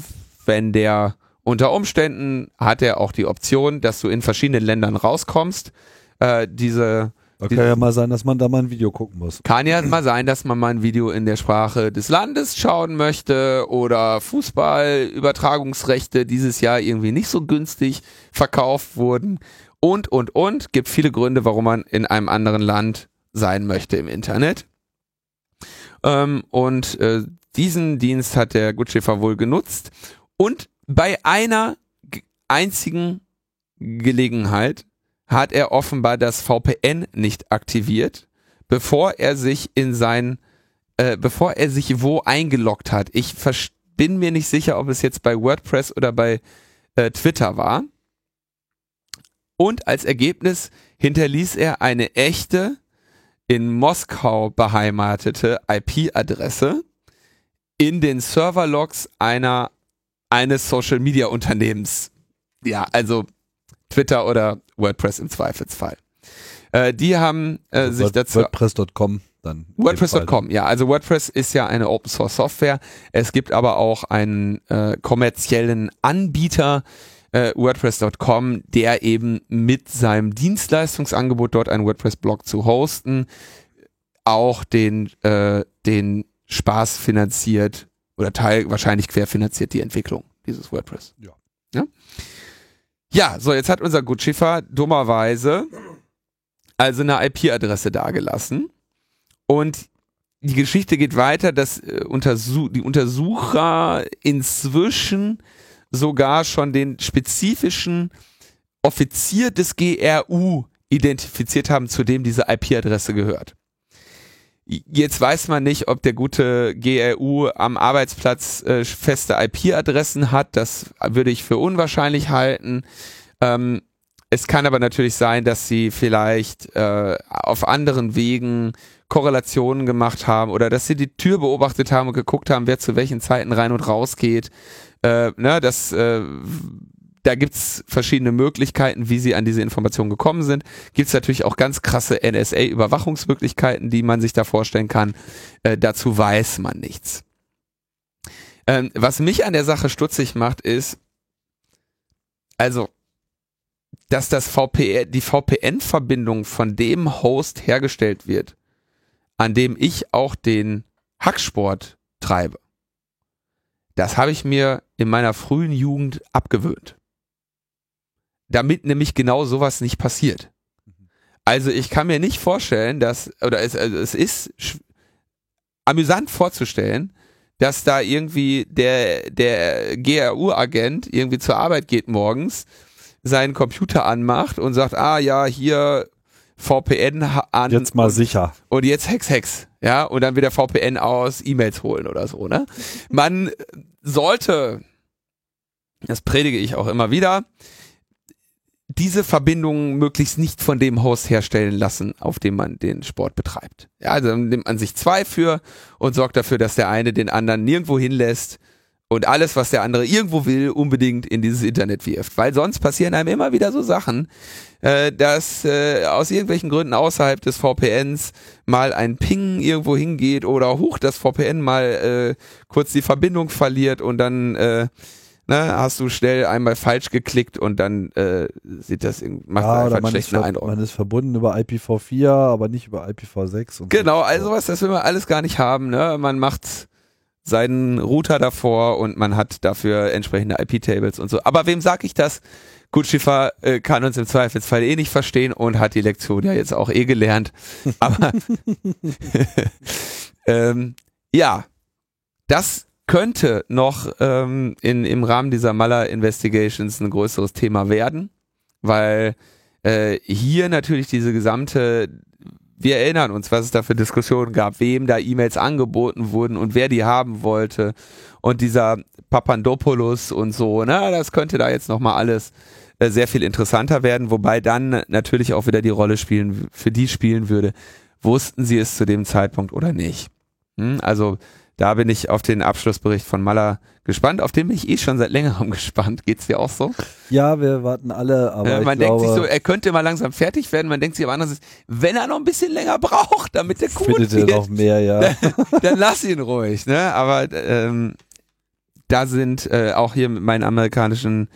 wenn der unter Umständen hat er auch die Option, dass du in verschiedenen Ländern rauskommst. Äh, diese Da kann ja mal sein, dass man da mal ein Video gucken muss. kann ja mal sein, dass man mal ein Video in der Sprache des Landes schauen möchte oder Fußballübertragungsrechte dieses Jahr irgendwie nicht so günstig verkauft wurden und, und, und. Gibt viele Gründe, warum man in einem anderen Land sein möchte im Internet. Ähm, und äh, diesen Dienst hat der Gutschäfer wohl genutzt und bei einer einzigen Gelegenheit hat er offenbar das VPN nicht aktiviert, bevor er sich in sein, äh, bevor er sich wo eingeloggt hat. Ich bin mir nicht sicher, ob es jetzt bei WordPress oder bei äh, Twitter war. Und als Ergebnis hinterließ er eine echte, in Moskau beheimatete IP-Adresse in den Serverlogs einer eines Social Media Unternehmens. Ja, also Twitter oder WordPress im Zweifelsfall. Äh, die haben äh, sich Word- dazu WordPress.com dann. WordPress.com, ja, also WordPress ist ja eine Open Source Software. Es gibt aber auch einen äh, kommerziellen Anbieter, äh, WordPress.com, der eben mit seinem Dienstleistungsangebot dort einen WordPress-Blog zu hosten, auch den, äh, den Spaß finanziert oder teil wahrscheinlich querfinanziert die Entwicklung dieses WordPress. Ja. Ja, ja so jetzt hat unser Gutschiffer dummerweise also eine IP-Adresse dagelassen. Und die Geschichte geht weiter, dass äh, Untersu die Untersucher inzwischen sogar schon den spezifischen Offizier des GRU identifiziert haben, zu dem diese IP-Adresse gehört. Jetzt weiß man nicht, ob der gute GRU am Arbeitsplatz äh, feste IP-Adressen hat. Das würde ich für unwahrscheinlich halten. Ähm, es kann aber natürlich sein, dass sie vielleicht äh, auf anderen Wegen Korrelationen gemacht haben oder dass sie die Tür beobachtet haben und geguckt haben, wer zu welchen Zeiten rein und raus geht. Äh, ne, das, äh, da gibt's verschiedene Möglichkeiten, wie sie an diese Informationen gekommen sind. Gibt's natürlich auch ganz krasse NSA-Überwachungsmöglichkeiten, die man sich da vorstellen kann. Äh, dazu weiß man nichts. Ähm, was mich an der Sache stutzig macht, ist, also dass das VPN, die VPN-Verbindung von dem Host hergestellt wird, an dem ich auch den Hacksport treibe. Das habe ich mir in meiner frühen Jugend abgewöhnt. Damit nämlich genau sowas nicht passiert. Also ich kann mir nicht vorstellen, dass, oder es, also es ist amüsant vorzustellen, dass da irgendwie der, der GRU-Agent irgendwie zur Arbeit geht morgens seinen Computer anmacht und sagt, ah ja, hier VPN an Jetzt mal und, sicher. und jetzt Hex Hex, ja, und dann wieder VPN aus, E-Mails holen oder so, ne? Man sollte, das predige ich auch immer wieder, diese Verbindungen möglichst nicht von dem Host herstellen lassen, auf dem man den Sport betreibt. Ja, also dann nimmt man sich zwei für und sorgt dafür, dass der eine den anderen nirgendwo hinlässt und alles, was der andere irgendwo will, unbedingt in dieses Internet wirft. Weil sonst passieren einem immer wieder so Sachen, äh, dass äh, aus irgendwelchen Gründen außerhalb des VPNs mal ein Ping irgendwo hingeht oder hoch das VPN mal äh, kurz die Verbindung verliert und dann äh, ne, hast du schnell einmal falsch geklickt und dann äh, sieht das irgendwie- macht Ja, einfach einen schlechten Eindruck. man ist verbunden über IPv4, aber nicht über IPv6. Und Genau, so. also was, das will man alles gar nicht haben. Ne? Man macht seinen Router davor und man hat dafür entsprechende IP-Tables und so. Aber wem sag ich das? Gutschiffer äh, kann uns im Zweifelsfall eh nicht verstehen und hat die Lektion ja jetzt auch eh gelernt. [laughs] Aber [laughs] ähm, ja, das könnte noch ähm, in, im Rahmen dieser Muller Investigations ein größeres Thema werden, weil äh, hier natürlich diese gesamte wir erinnern uns, was es da für Diskussionen gab, wem da E-Mails angeboten wurden und wer die haben wollte. Und dieser Papandopoulos und so, ne, das könnte da jetzt nochmal alles äh, sehr viel interessanter werden, wobei dann natürlich auch wieder die Rolle spielen, für die spielen würde, wussten sie es zu dem Zeitpunkt oder nicht. Hm? Also da bin ich auf den Abschlussbericht von Maller gespannt, auf den bin ich eh schon seit längerem [laughs] gespannt. Geht's dir auch so? Ja, wir warten alle, aber ich man glaube, denkt sich so, er könnte mal langsam fertig werden. Man denkt sich aber andererseits, wenn er noch ein bisschen länger braucht, damit der gut findet wird, noch mehr, ja. [laughs] dann lass ihn ruhig. Ne? Aber ähm, da sind äh, auch hier mit meinen amerikanischen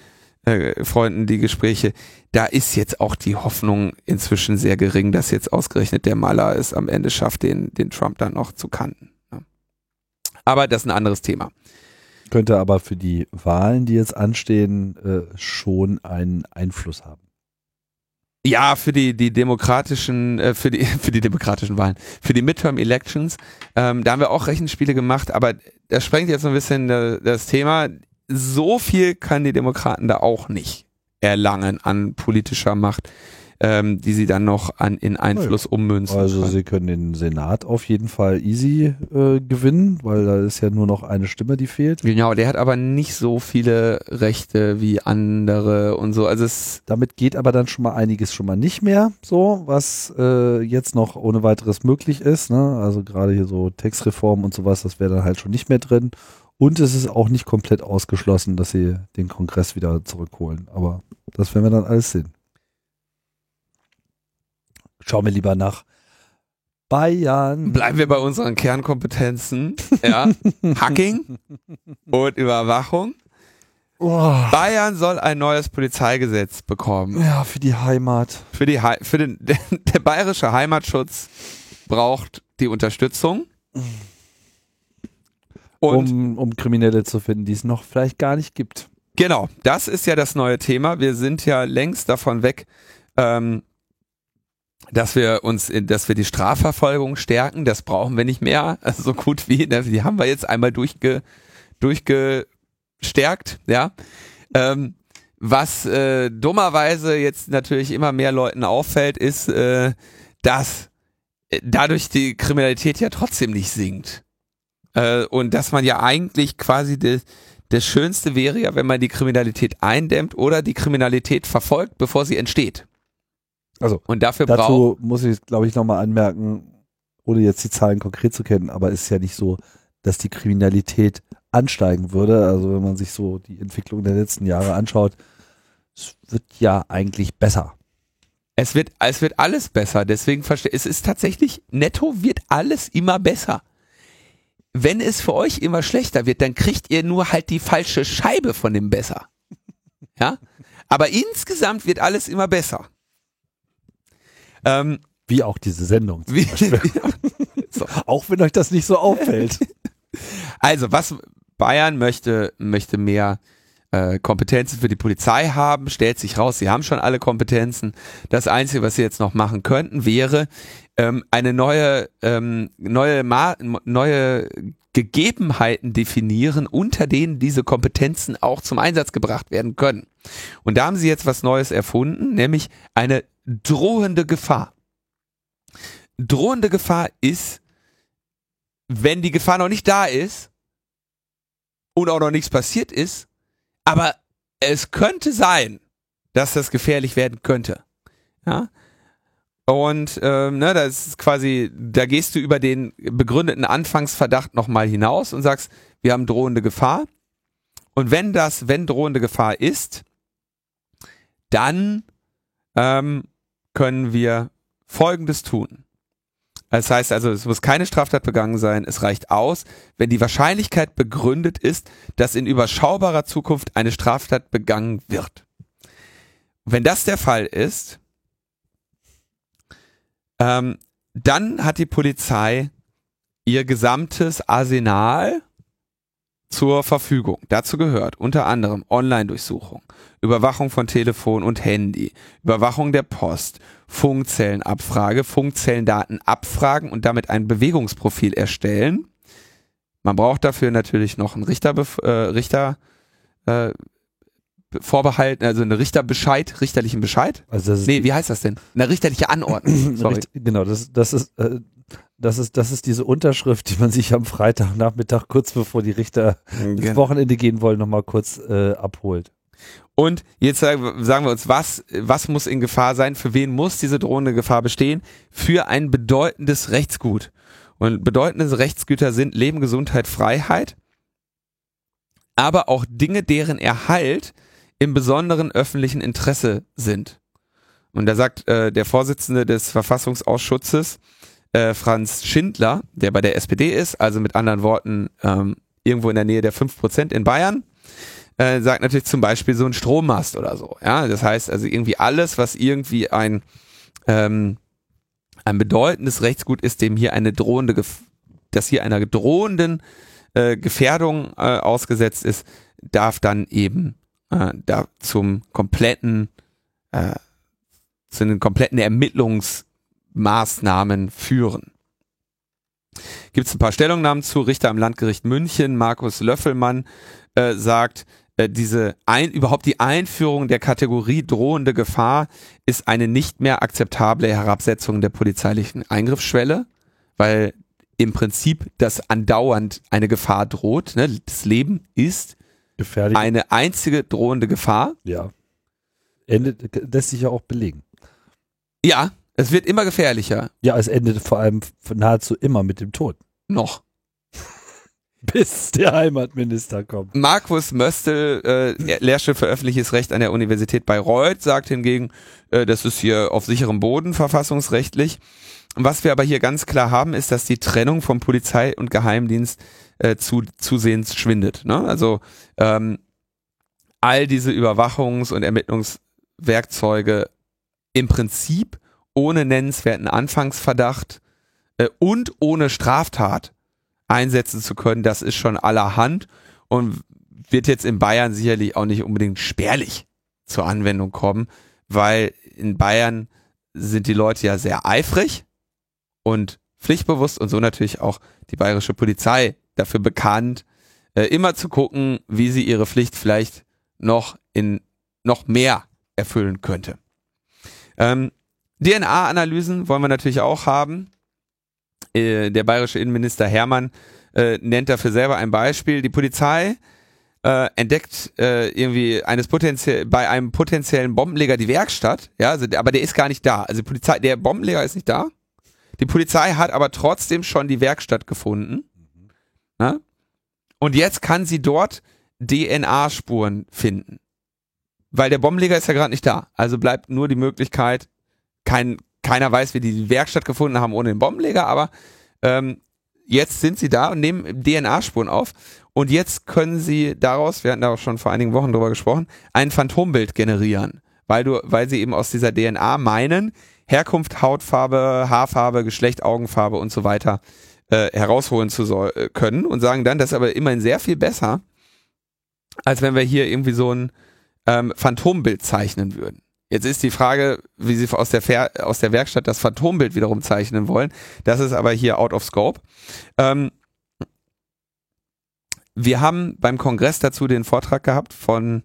äh, Freunden die Gespräche, da ist jetzt auch die Hoffnung inzwischen sehr gering, dass jetzt ausgerechnet der Maler es am Ende schafft, den, den Trump dann noch zu kanten. Aber das ist ein anderes Thema. Könnte aber für die Wahlen, die jetzt anstehen, äh, schon einen Einfluss haben. Ja, für die, die demokratischen, äh, für die, [laughs] für die demokratischen Wahlen, für die Midterm Elections, ähm, da haben wir auch Rechenspiele gemacht, aber das sprengt jetzt so ein bisschen äh, das Thema. So viel kann die Demokraten da auch nicht erlangen an politischer Macht ähm, die sie dann noch an, in Einfluss ummünzen. Also können. sie können den Senat auf jeden Fall easy äh, gewinnen, weil da ist ja nur noch eine Stimme, die fehlt. Genau, der hat aber nicht so viele Rechte wie andere und so. Also es damit geht aber dann schon mal einiges schon mal nicht mehr, so was äh, jetzt noch ohne weiteres möglich ist. Ne? Also gerade hier so Textreform und sowas, das wäre dann halt schon nicht mehr drin. Und es ist auch nicht komplett ausgeschlossen, dass sie den Kongress wieder zurückholen. Aber das werden wir dann alles sehen. Schauen wir lieber nach Bayern. Bleiben wir bei unseren Kernkompetenzen. Ja. [laughs] Hacking und Überwachung. Oh. Bayern soll ein neues Polizeigesetz bekommen. Ja, für die Heimat. Für, die He für den [laughs] der, der bayerische Heimatschutz braucht die Unterstützung. Und um, um Kriminelle zu finden, die es noch vielleicht gar nicht gibt. Genau, das ist ja das neue Thema. Wir sind ja längst davon weg, ähm, dass wir uns, dass wir die Strafverfolgung stärken, das brauchen wir nicht mehr, also [laughs] so gut wie, ne, die haben wir jetzt einmal durchge, durchgestärkt, ja. Ähm, was äh, dummerweise jetzt natürlich immer mehr Leuten auffällt, ist, äh, dass dadurch die Kriminalität ja trotzdem nicht sinkt. Äh, und dass man ja eigentlich quasi das, das Schönste wäre ja, wenn man die Kriminalität eindämmt oder die Kriminalität verfolgt, bevor sie entsteht. Also und dafür dazu muss ich, glaube ich, nochmal anmerken, ohne jetzt die Zahlen konkret zu kennen, aber es ist ja nicht so, dass die Kriminalität ansteigen würde. Also wenn man sich so die Entwicklung der letzten Jahre anschaut, es wird ja eigentlich besser. Es wird, es wird alles besser. Deswegen verstehe es ist tatsächlich netto wird alles immer besser. Wenn es für euch immer schlechter wird, dann kriegt ihr nur halt die falsche Scheibe von dem besser. Ja? Aber insgesamt wird alles immer besser. Ähm, wie auch diese Sendung. Wie, [laughs] so. Auch wenn euch das nicht so auffällt. [laughs] Also, was Bayern möchte, möchte mehr äh, Kompetenzen für die Polizei haben, stellt sich raus, sie haben schon alle Kompetenzen. Das Einzige, was sie jetzt noch machen könnten, wäre ähm, eine neue, ähm, neue, Ma neue Gegebenheiten definieren, unter denen diese Kompetenzen auch zum Einsatz gebracht werden können. Und da haben sie jetzt was Neues erfunden, nämlich eine drohende Gefahr. Drohende Gefahr ist, wenn die Gefahr noch nicht da ist und auch noch nichts passiert ist, aber es könnte sein, dass das gefährlich werden könnte. Ja. Und ähm, ne, das ist quasi, da gehst du über den begründeten Anfangsverdacht nochmal hinaus und sagst, wir haben drohende Gefahr. Und wenn das, wenn drohende Gefahr ist, dann ähm, können wir Folgendes tun. Das heißt also, es muss keine Straftat begangen sein. Es reicht aus, wenn die Wahrscheinlichkeit begründet ist, dass in überschaubarer Zukunft eine Straftat begangen wird. Wenn das der Fall ist, ähm, dann hat die Polizei ihr gesamtes Arsenal zur Verfügung. Dazu gehört unter anderem Online-Durchsuchung, Überwachung von Telefon und Handy, Überwachung der Post, Funkzellenabfrage, Funkzellendaten abfragen und damit ein Bewegungsprofil erstellen. Man braucht dafür natürlich noch einen Richter, äh, Richter äh, vorbehalten, also eine Richterbescheid, richterlichen Bescheid. Also nee, wie heißt das denn? Eine richterliche Anordnung. [clears throat] Sorry. genau, das, das ist äh, das ist, das ist diese Unterschrift, die man sich am Freitagnachmittag kurz bevor die Richter genau. ins Wochenende gehen wollen, nochmal kurz äh, abholt. Und jetzt sagen wir uns, was, was muss in Gefahr sein? Für wen muss diese drohende Gefahr bestehen? Für ein bedeutendes Rechtsgut. Und bedeutende Rechtsgüter sind Leben, Gesundheit, Freiheit, aber auch Dinge, deren Erhalt im besonderen öffentlichen Interesse sind. Und da sagt äh, der Vorsitzende des Verfassungsausschusses, äh, Franz Schindler, der bei der SPD ist, also mit anderen Worten ähm, irgendwo in der Nähe der 5% in Bayern, äh, sagt natürlich zum Beispiel so ein Strommast oder so. Ja, das heißt also irgendwie alles, was irgendwie ein, ähm, ein bedeutendes Rechtsgut ist, dem hier eine drohende, Gef das hier einer drohenden äh, Gefährdung äh, ausgesetzt ist, darf dann eben äh, da zum kompletten, äh, zu den kompletten Ermittlungsmaßnahmen führen. Gibt es ein paar Stellungnahmen zu Richter am Landgericht München, Markus Löffelmann äh, sagt, äh, diese ein, überhaupt die Einführung der Kategorie drohende Gefahr ist eine nicht mehr akzeptable Herabsetzung der polizeilichen Eingriffsschwelle, weil im Prinzip das andauernd eine Gefahr droht. Ne? Das Leben ist Gefährlich. eine einzige drohende Gefahr. ja. Endet, lässt sich ja auch belegen. Ja, es wird immer gefährlicher. Ja, es endet vor allem nahezu immer mit dem Tod. Noch. [laughs] Bis der Heimatminister kommt. Markus Möstl, äh, Lehrstuhl für öffentliches Recht an der Universität Bayreuth, sagt hingegen, äh, das ist hier auf sicherem Boden verfassungsrechtlich. Was wir aber hier ganz klar haben, ist, dass die Trennung von Polizei und Geheimdienst äh, zu, zusehends schwindet. Ne? Also ähm, all diese Überwachungs- und Ermittlungswerkzeuge im Prinzip ohne nennenswerten Anfangsverdacht äh, und ohne Straftat einsetzen zu können, das ist schon allerhand und wird jetzt in Bayern sicherlich auch nicht unbedingt spärlich zur Anwendung kommen, weil in Bayern sind die Leute ja sehr eifrig und pflichtbewusst und so natürlich auch die bayerische Polizei dafür bekannt, äh, immer zu gucken, wie sie ihre Pflicht vielleicht noch in noch mehr erfüllen könnte. Ähm, DNA-Analysen wollen wir natürlich auch haben. Äh, der bayerische Innenminister Hermann äh, nennt dafür selber ein Beispiel. Die Polizei äh, entdeckt äh, irgendwie eines potenziell bei einem potenziellen Bombenleger die Werkstatt, ja, also, aber der ist gar nicht da. Also die Polizei, der Bombenleger ist nicht da. Die Polizei hat aber trotzdem schon die Werkstatt gefunden. Na? Und jetzt kann sie dort DNA-Spuren finden. Weil der Bombenleger ist ja gerade nicht da. Also bleibt nur die Möglichkeit, kein, keiner weiß, wie die Werkstatt gefunden haben ohne den Bombenleger, aber ähm, jetzt sind sie da und nehmen DNA-Spuren auf. Und jetzt können sie daraus, wir hatten da auch schon vor einigen Wochen drüber gesprochen, ein Phantombild generieren. Weil du, weil sie eben aus dieser DNA meinen, Herkunft, Hautfarbe, Haarfarbe, Geschlecht, Augenfarbe und so weiter äh, herausholen zu soll, äh, können und sagen dann, das ist aber immerhin sehr viel besser, als wenn wir hier irgendwie so ein ähm, Phantombild zeichnen würden. Jetzt ist die Frage, wie sie aus der, Ver aus der Werkstatt das Phantombild wiederum zeichnen wollen. Das ist aber hier out of scope. Ähm, wir haben beim Kongress dazu den Vortrag gehabt von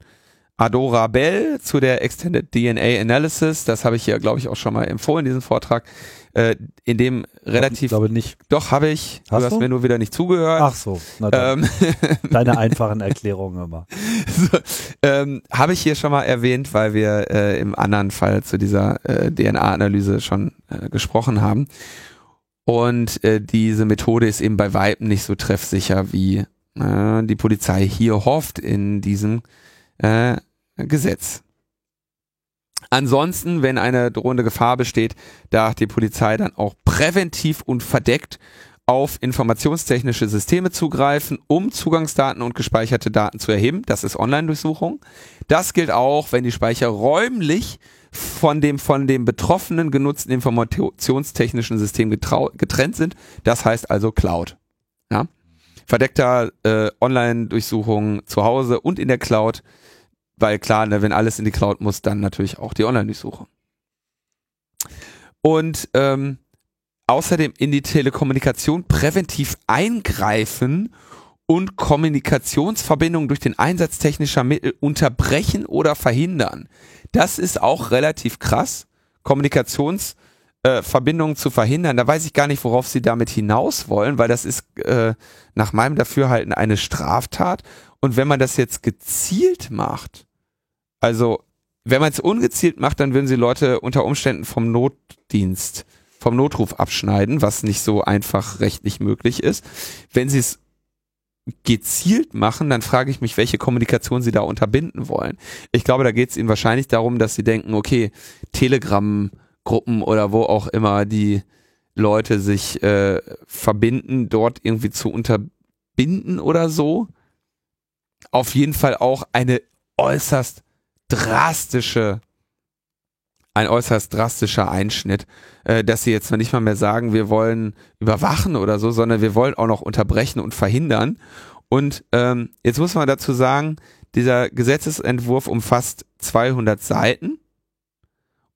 Adora Bell zu der Extended DNA Analysis. Das habe ich hier, glaube ich, auch schon mal empfohlen, diesen Vortrag, äh, in dem relativ. Ich glaube nicht. Doch, habe ich. Hast du hast du? mir nur wieder nicht zugehört. Ach so. Na. Ähm, [laughs] Deine einfachen Erklärungen immer. [laughs] so, ähm, habe ich hier schon mal erwähnt, weil wir äh, im anderen Fall zu dieser äh, DNA-Analyse schon äh, gesprochen haben. Und äh, diese Methode ist eben bei Weitem nicht so treffsicher, wie äh, die Polizei hier hofft in diesem äh, Gesetz. Ansonsten, wenn eine drohende Gefahr besteht, darf die Polizei dann auch präventiv und verdeckt auf informationstechnische Systeme zugreifen, um Zugangsdaten und gespeicherte Daten zu erheben. Das ist Online-Durchsuchung. Das gilt auch, wenn die Speicher räumlich von dem von dem Betroffenen genutzten informationstechnischen System getrennt sind. Das heißt also Cloud. Ja? Verdeckter äh, Online-Durchsuchung zu Hause und in der Cloud, weil klar, ne, wenn alles in die Cloud muss, dann natürlich auch die Online-Durchsuchung. Und ähm, außerdem in die Telekommunikation präventiv eingreifen und Kommunikationsverbindungen durch den Einsatz technischer Mittel unterbrechen oder verhindern. Das ist auch relativ krass, Kommunikationsverbindungen äh, zu verhindern. Da weiß ich gar nicht, worauf sie damit hinaus wollen, weil das ist äh, nach meinem Dafürhalten eine Straftat. Und wenn man das jetzt gezielt macht, also wenn man es ungezielt macht, dann würden sie Leute unter Umständen vom Notdienst, vom Notruf abschneiden, was nicht so einfach rechtlich möglich ist. Wenn sie es gezielt machen, dann frage ich mich, welche Kommunikation sie da unterbinden wollen. Ich glaube, da geht es ihnen wahrscheinlich darum, dass sie denken, okay, Telegram-Gruppen oder wo auch immer die Leute sich äh, verbinden, dort irgendwie zu binden oder so. Auf jeden Fall auch eine äußerst drastische, ein äußerst drastischer Einschnitt, äh, dass sie jetzt nicht mal mehr sagen, wir wollen überwachen oder so, sondern wir wollen auch noch unterbrechen und verhindern. Und ähm, jetzt muss man dazu sagen, dieser Gesetzesentwurf umfasst 200 Seiten.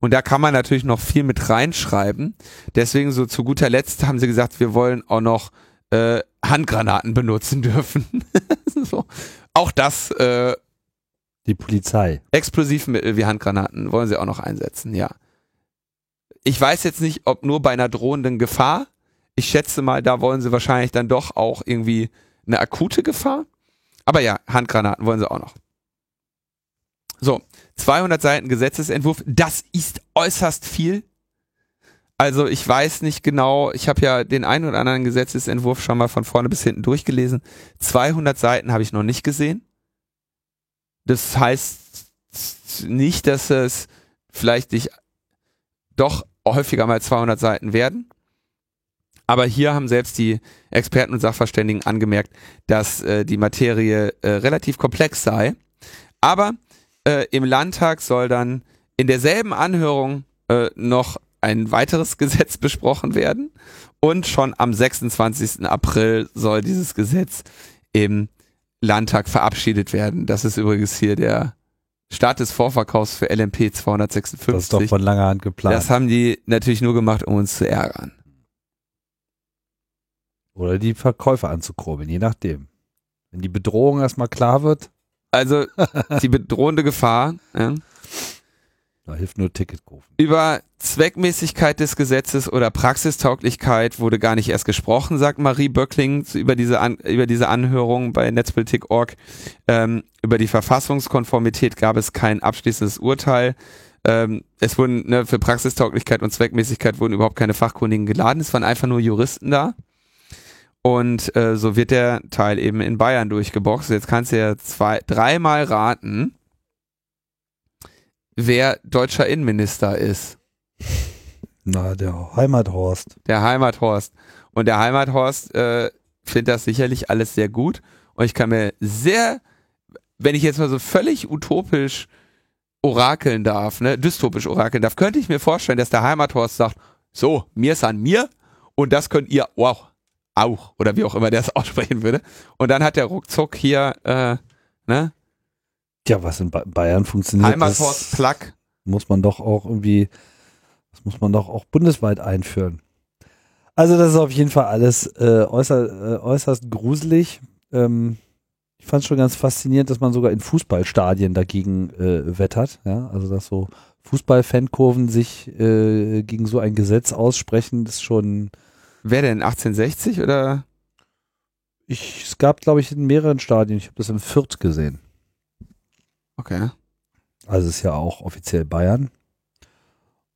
Und da kann man natürlich noch viel mit reinschreiben. Deswegen so zu guter Letzt haben sie gesagt, wir wollen auch noch äh, Handgranaten benutzen dürfen. [laughs] so. Auch das äh, Die Polizei. Explosivmittel wie Handgranaten wollen sie auch noch einsetzen, ja. Ich weiß jetzt nicht, ob nur bei einer drohenden Gefahr. Ich schätze mal, da wollen sie wahrscheinlich dann doch auch irgendwie eine akute Gefahr. Aber ja, Handgranaten wollen sie auch noch. So, 200 Seiten Gesetzesentwurf, das ist äußerst viel. Also ich weiß nicht genau, ich habe ja den einen oder anderen Gesetzesentwurf schon mal von vorne bis hinten durchgelesen. 200 Seiten habe ich noch nicht gesehen. Das heißt nicht, dass es vielleicht nicht doch häufiger mal 200 Seiten werden. Aber hier haben selbst die Experten und Sachverständigen angemerkt, dass äh, die Materie äh, relativ komplex sei. Aber äh, im Landtag soll dann in derselben Anhörung äh, noch ein weiteres [laughs] Gesetz besprochen werden. Und schon am 26. April soll dieses Gesetz im Landtag verabschiedet werden. Das ist übrigens hier der Start des Vorverkaufs für LMP 256. Das ist doch von langer Hand geplant. Das haben die natürlich nur gemacht, um uns zu ärgern. Oder die Verkäufer anzukurbeln, je nachdem. Wenn die Bedrohung erstmal klar wird, Also [laughs] die bedrohende Gefahr. Ja. Da hilft nur Ticket kaufen. Über Zweckmäßigkeit des Gesetzes oder Praxistauglichkeit wurde gar nicht erst gesprochen, sagt Marie Böckling über diese, An über diese Anhörung bei Netzpolitik.org. Ähm, über die Verfassungskonformität gab es kein abschließendes Urteil. Ähm, es wurden ne, für Praxistauglichkeit und Zweckmäßigkeit wurden überhaupt keine Fachkundigen geladen. Es waren einfach nur Juristen da. Und äh, so wird der Teil eben in Bayern durchgeboxt. Jetzt kannst du ja zwei, dreimal raten, wer deutscher Innenminister ist. Na, der Heimathorst. Der Heimathorst. Und der Heimathorst äh, findet das sicherlich alles sehr gut. Und ich kann mir sehr, wenn ich jetzt mal so völlig utopisch orakeln darf, ne, dystopisch orakeln darf, könnte ich mir vorstellen, dass der Heimathorst sagt, so, mir ist an mir und das könnt ihr wow, auch. Oder wie auch immer der es [laughs] aussprechen würde. Und dann hat der ruckzuck hier, äh, ne, Ja, was in ba Bayern funktioniert, Heimathorst das Plug. muss man doch auch irgendwie, das muss man doch auch bundesweit einführen. Also das ist auf jeden Fall alles äh, äußer, äh, äußerst gruselig. Ähm, ich fand es schon ganz faszinierend, dass man sogar in Fußballstadien dagegen äh, wettert. Ja? Also dass so Fußballfankurven sich äh, gegen so ein Gesetz aussprechen, ist schon. Wer denn, 1860 oder? Ich, es gab, glaube ich, in mehreren Stadien. Ich habe das in Fürth gesehen. Okay. Also es ist ja auch offiziell Bayern.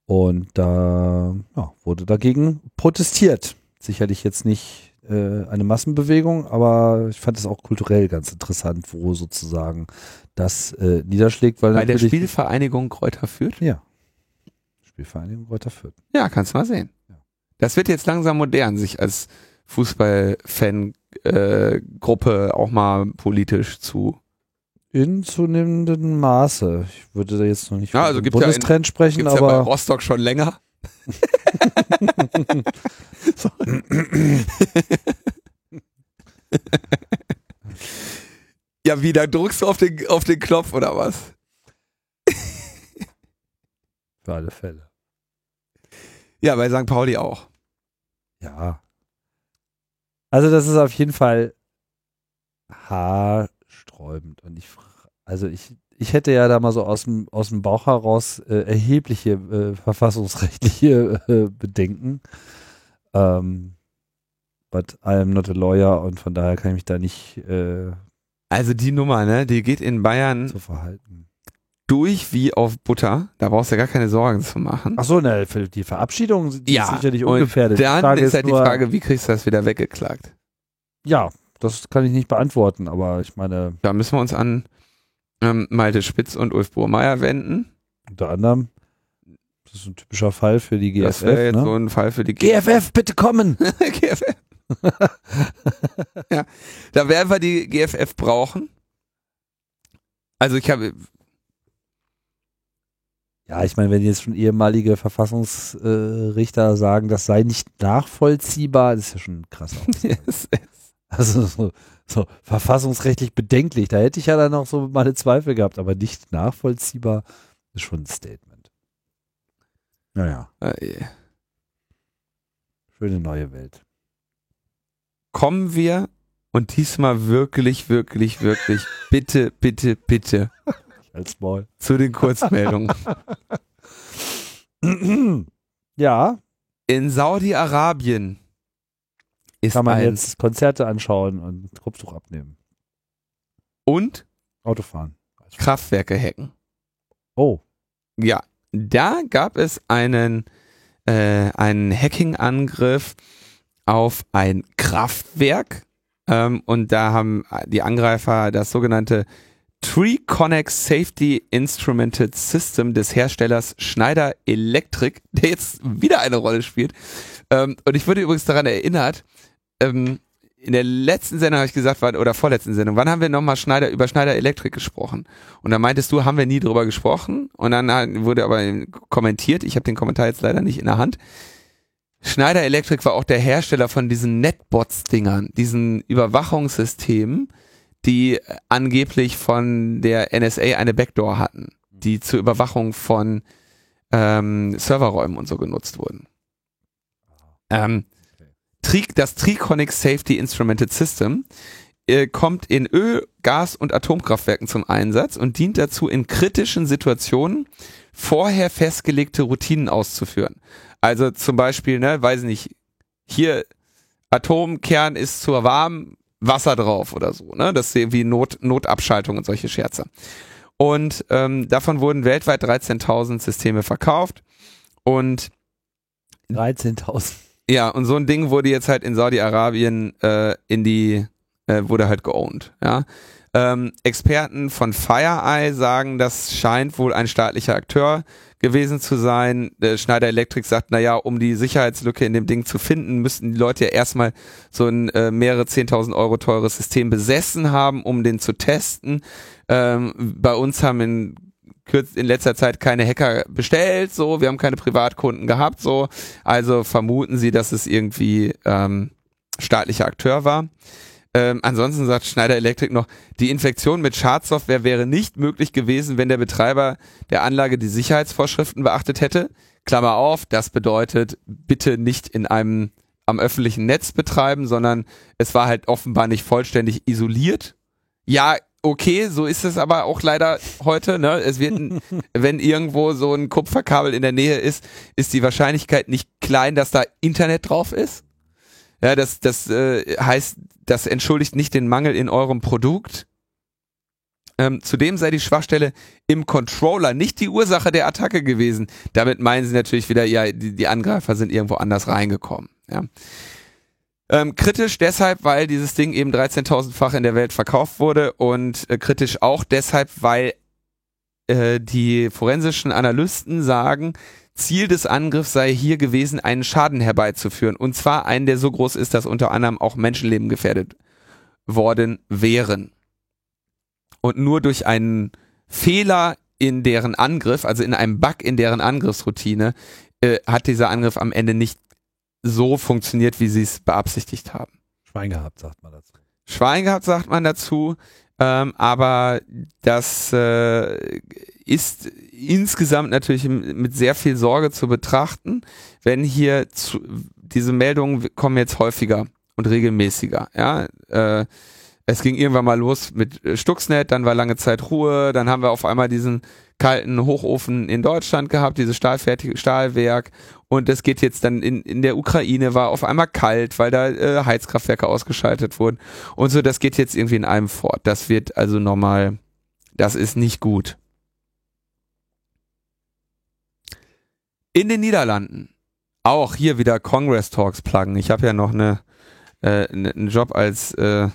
Und da ja, wurde dagegen protestiert. Sicherlich jetzt nicht äh, eine Massenbewegung, aber ich fand es auch kulturell ganz interessant, wo sozusagen das äh, niederschlägt, weil Bei der Spielvereinigung Kräuter Fürth? ja Spielvereinigung Reuter Fürth. Ja, kannst mal sehen. Ja. Das wird jetzt langsam modern, sich als Fußball-Fan-Gruppe auch mal politisch zu. In zunehmendem Maße. Ich würde da jetzt noch nicht Ja, also gibt's ja in- Bundestrend sprechen, Gibt's ja bei aber Rostock schon länger. [laughs] Ja, wie, da drückst du auf den, auf den Knopf oder was? für alle Fälle. Ja, bei St. Pauli auch. Ja. Also das ist auf jeden Fall haarsträubend. Und ich, also ich, ich hätte ja da mal so aus dem, aus dem Bauch heraus äh, erhebliche äh, verfassungsrechtliche [laughs] äh, Bedenken. Ähm, but I am not a lawyer und von daher kann ich mich da nicht äh, Also die Nummer, ne, die geht in Bayern so verhalten. durch wie auf Butter. Da brauchst du ja gar keine Sorgen zu machen. Ach so, ne, für die Verabschiedung die Ja, ist sicherlich ungefährdet. Dann ist halt die Frage, wie kriegst du das wieder weggeklagt? Ja, das kann ich nicht beantworten, aber ich meine, Da müssen wir uns an ähm, Malte Spitz und Ulf Burmeier wenden. unter anderem, das ist ein typischer Fall für die GFF. das wäre jetzt ne? so ein Fall für die GFF, bitte kommen! [laughs] GFF. [laughs] ja. Da werden wir die GFF brauchen. Also ich habe Ja, ich meine, wenn jetzt schon ehemalige Verfassungsrichter sagen, das sei nicht nachvollziehbar, das ist ja schon krass. [laughs] Yes. Also so, so verfassungsrechtlich bedenklich, da hätte ich ja dann auch so meine Zweifel gehabt, aber nicht nachvollziehbar ist schon ein Statement. Naja, Äh, schöne neue Welt. kommen wir und diesmal wirklich, wirklich, wirklich, [laughs] bitte, bitte, bitte Als Maul. zu den Kurzmeldungen. [laughs] ja, In Saudi-Arabien ist kann man ein jetzt Konzerte anschauen und Kopftuch abnehmen. und Autofahren. Kraftwerke hacken. Oh, Ja, da gab es einen, äh, einen Hacking-Angriff auf ein Kraftwerk ähm, und da haben die Angreifer das sogenannte Tree Connex Safety Instrumented System des Herstellers Schneider Electric, der jetzt [laughs] wieder eine Rolle spielt. Ähm, und ich wurde übrigens daran erinnert, ähm, in der letzten Sendung habe ich gesagt, oder vorletzten Sendung, wann haben wir nochmal Schneider, über Schneider Electric gesprochen? Und da meintest du, haben wir nie drüber gesprochen. Und dann wurde aber kommentiert, ich habe den Kommentar jetzt leider nicht in der Hand. Schneider Electric war auch der Hersteller von diesen Netbots-Dingern, diesen Überwachungssystemen, die angeblich von der NSA eine Backdoor hatten, die zur Überwachung von ähm, Serverräumen und so genutzt wurden. Ähm, Tri das Triconic Safety Instrumented System äh, kommt in Öl-, Gas- und Atomkraftwerken zum Einsatz und dient dazu, in kritischen Situationen vorher festgelegte Routinen auszuführen. Also zum Beispiel, ne, weiß nicht, hier Atomkern ist zu warm, Wasser drauf oder so, ne? Das ist irgendwie Not, Notabschaltung und solche Scherze. Und ähm, davon wurden weltweit 13.000 Systeme verkauft und 13.000. ja, und so ein Ding wurde jetzt halt in Saudi-Arabien äh, in die, äh, wurde halt geowned, ja. Ähm, Experten von FireEye sagen, das scheint wohl ein staatlicher Akteur gewesen zu sein. Der Schneider Electric sagt, naja, um die Sicherheitslücke in dem Ding zu finden, müssten die Leute ja erstmal so ein äh, mehrere 10.000 Euro teures System besessen haben, um den zu testen. Ähm, bei uns haben in in letzter Zeit keine Hacker bestellt, so, wir haben keine Privatkunden gehabt, so, also vermuten sie, dass es irgendwie ähm, staatlicher Akteur war. Ähm, ansonsten sagt Schneider Electric noch, die Infektion mit Schadsoftware wäre nicht möglich gewesen, wenn der Betreiber der Anlage die Sicherheitsvorschriften beachtet hätte. Klammer auf, das bedeutet, bitte nicht in einem am öffentlichen Netz betreiben, sondern es war halt offenbar nicht vollständig isoliert. Ja, okay, so ist es aber auch leider heute. Ne? Es wird, [laughs] wenn irgendwo so ein Kupferkabel in der Nähe ist, ist die Wahrscheinlichkeit nicht klein, dass da Internet drauf ist. Ja, das, das äh, heißt, das entschuldigt nicht den Mangel in eurem Produkt. Ähm, zudem sei die Schwachstelle im Controller nicht die Ursache der Attacke gewesen. Damit meinen sie natürlich wieder, ja, die, die Angreifer sind irgendwo anders reingekommen. Ja. Ähm, kritisch deshalb, weil dieses Ding eben 13.000-fach in der Welt verkauft wurde und äh, kritisch auch deshalb, weil äh, die forensischen Analysten sagen, Ziel des Angriffs sei hier gewesen, einen Schaden herbeizuführen. Und zwar einen, der so groß ist, dass unter anderem auch Menschenleben gefährdet worden wären. Und nur durch einen Fehler in deren Angriff, also in einem Bug in deren Angriffsroutine, äh, hat dieser Angriff am Ende nicht so funktioniert, wie sie es beabsichtigt haben. Schwein gehabt, sagt man dazu. Schwein gehabt, sagt man dazu. Ähm, aber das äh, ist insgesamt natürlich mit sehr viel Sorge zu betrachten, wenn hier zu, diese Meldungen kommen jetzt häufiger und regelmäßiger. Ja, äh, es ging irgendwann mal los mit äh, Stuxnet, dann war lange Zeit Ruhe, dann haben wir auf einmal diesen kalten Hochofen in Deutschland gehabt, dieses stahlfertige Stahlwerk und das geht jetzt dann in, in der Ukraine war auf einmal kalt, weil da äh, Heizkraftwerke ausgeschaltet wurden und so, das geht jetzt irgendwie in einem fort. Das wird also nochmal, das ist nicht gut. In den Niederlanden, auch hier wieder Congress Talks pluggen. Ich habe ja noch eine, äh, ne- einen Job als äh,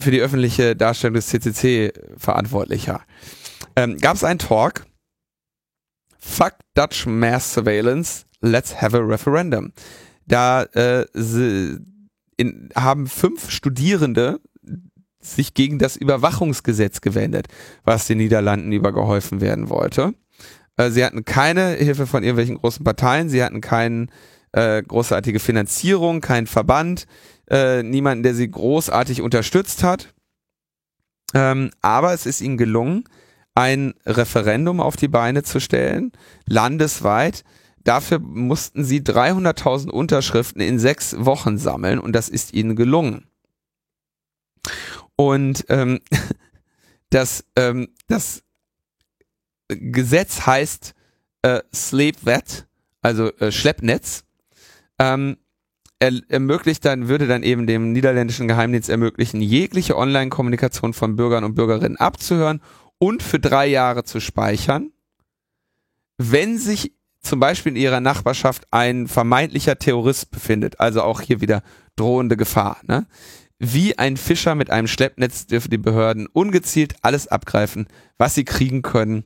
für die öffentliche Darstellung des CCC Verantwortlicher. Ähm, Gab es einen Talk? Fuck Dutch Mass Surveillance, let's have a referendum. Da äh, in, haben fünf Studierende sich gegen das Überwachungsgesetz gewendet, was den Niederlanden übergeholfen werden wollte. Äh, sie hatten keine Hilfe von irgendwelchen großen Parteien, sie hatten keine äh, großartige Finanzierung, keinen Verband, äh, niemanden, der sie großartig unterstützt hat. Ähm, aber es ist ihnen gelungen, ein Referendum auf die Beine zu stellen, landesweit. Dafür mussten sie 300.000 Unterschriften in sechs Wochen sammeln und das ist ihnen gelungen. Und ähm, [laughs] das, ähm, das Gesetz heißt äh, Sleepwet, also äh, Schleppnetz. Ähm, er ermöglicht dann, würde dann eben dem niederländischen Geheimdienst ermöglichen, jegliche Online-Kommunikation von Bürgern und Bürgerinnen abzuhören und für drei Jahre zu speichern, wenn sich zum Beispiel in ihrer Nachbarschaft ein vermeintlicher Terrorist befindet, also auch hier wieder drohende Gefahr. Ne? Wie ein Fischer mit einem Schleppnetz dürfen die Behörden ungezielt alles abgreifen, was sie kriegen können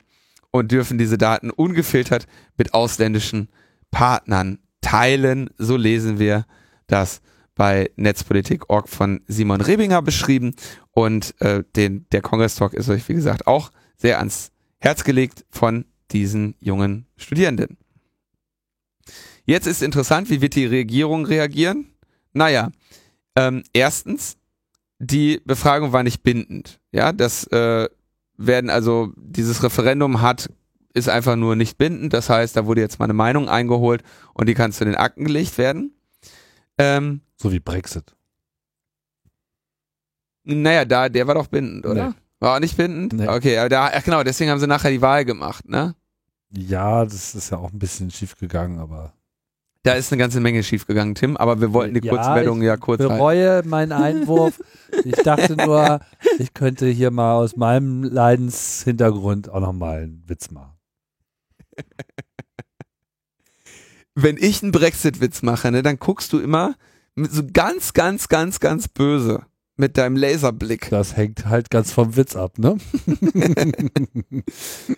und dürfen diese Daten ungefiltert mit ausländischen Partnern teilen. So lesen wir das bei Netzpolitik.org von Simon Rebinger beschrieben und äh, den, der Kongress Talk ist euch, wie gesagt, auch sehr ans Herz gelegt von diesen jungen Studierenden. Jetzt ist interessant, wie wird die Regierung reagieren? Naja, ähm, erstens, die Befragung war nicht bindend. Ja, das äh, werden also, dieses Referendum hat, ist einfach nur nicht bindend. Das heißt, da wurde jetzt mal eine Meinung eingeholt und die kann zu den Akten gelegt werden. Ähm, so wie Brexit. Naja, da, der war doch bindend, oder? Nee. War auch nicht bindend? Nee. Okay, aber da, ach genau, deswegen haben sie nachher die Wahl gemacht, ne? Ja, das ist ja auch ein bisschen schief gegangen, aber. Da ist eine ganze Menge schiefgegangen, Tim, aber wir wollten die ja, Kurzmeldung ja kurz. Ich bereue halten. meinen Einwurf. Ich dachte [laughs] nur, ich könnte hier mal aus meinem Leidenshintergrund auch nochmal einen Witz machen. [laughs] Wenn ich einen Brexit-Witz mache, ne, dann guckst du immer so ganz, ganz, ganz, ganz böse mit deinem Laserblick. Das hängt halt ganz vom Witz ab, ne? [laughs]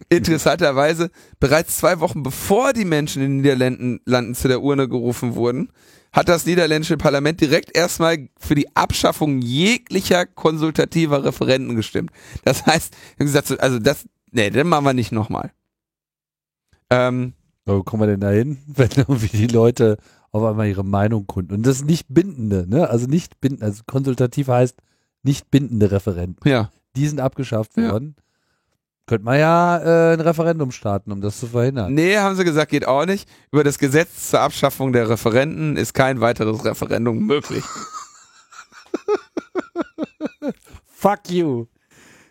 Interessanterweise, bereits zwei Wochen bevor die Menschen in den Niederlanden landen, zu der Urne gerufen wurden, hat das niederländische Parlament direkt erstmal für die Abschaffung jeglicher konsultativer Referenten gestimmt. Das heißt, gesagt, also das, nee, den machen wir nicht nochmal. Ähm, Wo kommen wir denn da hin, [laughs] wenn irgendwie die Leute auf einmal ihre Meinung kunden. Und das ist nicht bindende, ne? Also nicht bindende, also konsultativ heißt nicht bindende Referenten. Ja. Die sind abgeschafft worden. Ja. Könnte man ja äh, ein Referendum starten, um das zu verhindern. Nee, haben sie gesagt, geht auch nicht. Über das Gesetz zur Abschaffung der Referenten ist kein weiteres Referendum möglich. [laughs] Fuck you.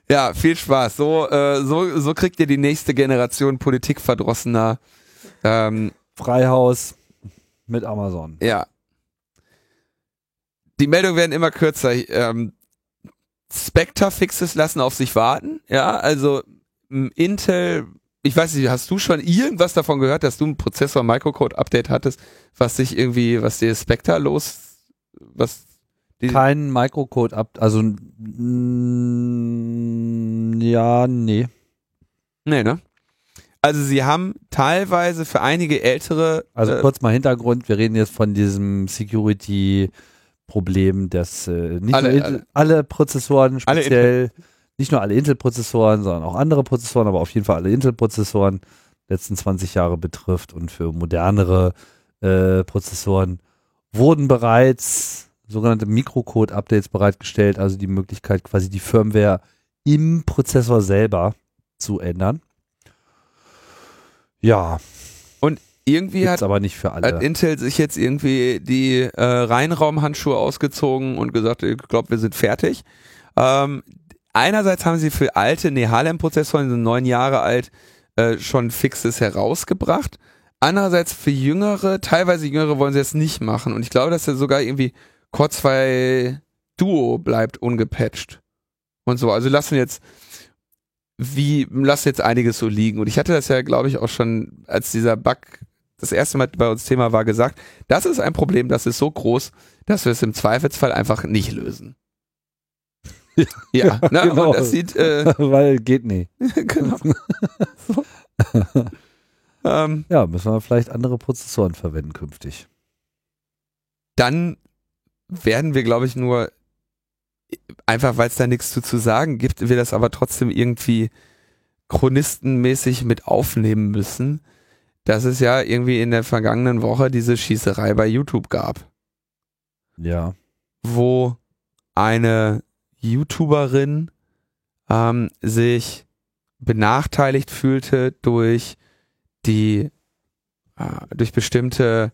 Ja, viel Spaß. So, äh, so, so kriegt ihr die nächste Generation Politikverdrossener. Ähm, Freihaus mit Amazon. Ja. Die Meldungen werden immer kürzer. Ähm, Spectre-Fixes lassen auf sich warten. Ja, also Intel, ich weiß nicht, hast du schon irgendwas davon gehört, dass du ein Prozessor-Microcode-Update hattest, was sich irgendwie, was dir Spectre los, was kein Microcode ab, also mm, ja, nee. Nee, ne? Also sie haben teilweise für einige ältere. Also äh, kurz mal Hintergrund, wir reden jetzt von diesem Security-Problem, dass äh, nicht alle, nur alle, alle, Prozessoren speziell, alle nicht nur alle Intel-Prozessoren, sondern auch andere Prozessoren, aber auf jeden Fall alle Intel-Prozessoren letzten 20 Jahre betrifft und für modernere äh, Prozessoren wurden bereits sogenannte Mikrocode-Updates bereitgestellt, also die Möglichkeit quasi die Firmware im Prozessor selber zu ändern. Ja. Und irgendwie hat, aber nicht für alle. hat Intel sich jetzt irgendwie die äh, Reinraumhandschuhe ausgezogen und gesagt, ich glaube, wir sind fertig. Ähm, einerseits haben sie für alte Nehalem-Prozessoren, die sind neun Jahre alt, äh, schon Fixes herausgebracht. Andererseits für Jüngere, teilweise Jüngere wollen sie es nicht machen. Und ich glaube, dass er sogar irgendwie Core 2 Duo bleibt ungepatcht. Und so. Also lassen jetzt wie lass jetzt einiges so liegen. Und ich hatte das ja, glaube ich, auch schon, als dieser Bug das erste Mal bei uns Thema war, gesagt, das ist ein Problem, das ist so groß, dass wir es im Zweifelsfall einfach nicht lösen. [laughs] Ja, ja ne, genau. das sieht, äh, [laughs] weil geht nicht. [laughs] genau. ähm, ja, müssen wir vielleicht andere Prozessoren verwenden künftig. Dann werden wir, glaube ich, nur einfach, weil es da nichts zu, zu sagen gibt, wir das aber trotzdem irgendwie chronistenmäßig mit aufnehmen müssen, dass es ja irgendwie in der vergangenen Woche diese Schießerei bei YouTube gab. Ja. Wo eine YouTuberin ähm, sich benachteiligt fühlte durch die äh, durch bestimmte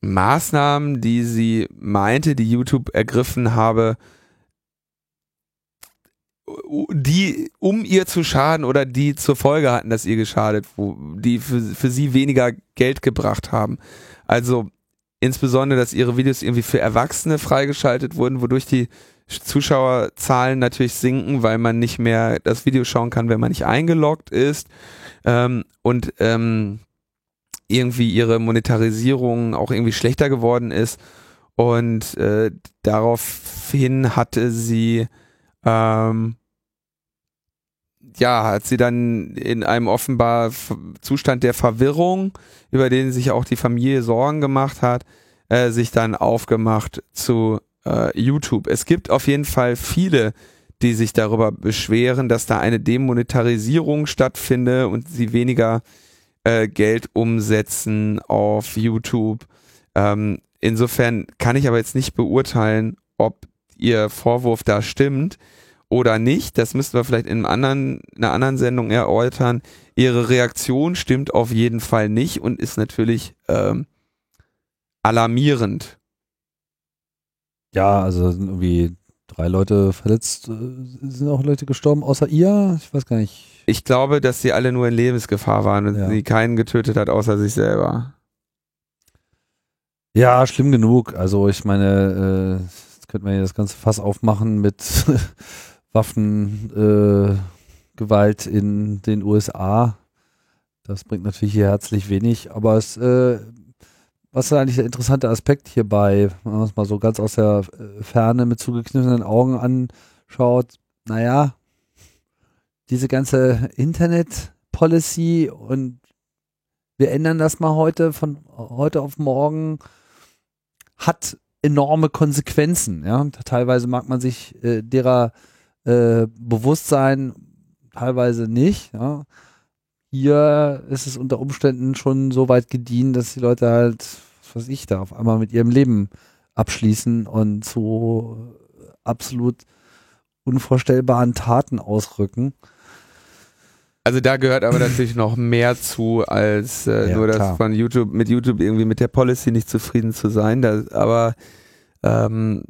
Maßnahmen, die sie meinte, die YouTube ergriffen habe, die um ihr zu schaden oder die zur Folge hatten, dass ihr geschadet, wo die für, für sie weniger Geld gebracht haben. Also insbesondere, dass ihre Videos irgendwie für Erwachsene freigeschaltet wurden, wodurch die Zuschauerzahlen natürlich sinken, weil man nicht mehr das Video schauen kann, wenn man nicht eingeloggt ist. Ähm, und ähm, irgendwie ihre Monetarisierung auch irgendwie schlechter geworden ist. Und äh, daraufhin hatte sie, ähm, ja, hat sie dann in einem offenbar Zustand der Verwirrung, über den sich auch die Familie Sorgen gemacht hat, äh, sich dann aufgemacht zu äh, YouTube. Es gibt auf jeden Fall viele, die sich darüber beschweren, dass da eine Demonetarisierung stattfinde und sie weniger äh, Geld umsetzen auf YouTube. Ähm, insofern kann ich aber jetzt nicht beurteilen, ob ihr Vorwurf da stimmt oder nicht. Das müssten wir vielleicht in, einem anderen, in einer anderen Sendung erläutern. Ihre Reaktion stimmt auf jeden Fall nicht und ist natürlich ähm, alarmierend. Ja, also irgendwie drei Leute verletzt, äh, sind auch Leute gestorben, außer ihr? Ich weiß gar nicht. Ich glaube, dass sie alle nur in Lebensgefahr waren und ja. sie keinen getötet hat, außer sich selber. Ja, schlimm genug. Also ich meine, äh, jetzt könnte man ja das ganze Fass aufmachen mit Waffengewalt äh, in den USA. Das bringt natürlich hier herzlich wenig, aber es, äh, was ist eigentlich der interessante Aspekt hierbei, wenn man es mal so ganz aus der äh, Ferne mit zugekniffenen Augen anschaut, naja, diese ganze Internet-Policy und wir ändern das mal heute von heute auf morgen, hat enorme Konsequenzen. Ja? Teilweise mag man sich äh, derer äh, bewusst sein, teilweise nicht. Ja? Hier ist es unter Umständen schon so weit gediehen, dass die Leute halt, was weiß ich, da auf einmal mit ihrem Leben abschließen und zu absolut unvorstellbaren Taten ausrücken. Also da gehört aber natürlich noch mehr zu, als äh, ja, nur das von YouTube, mit YouTube irgendwie mit der Policy nicht zufrieden zu sein. Das, aber ähm,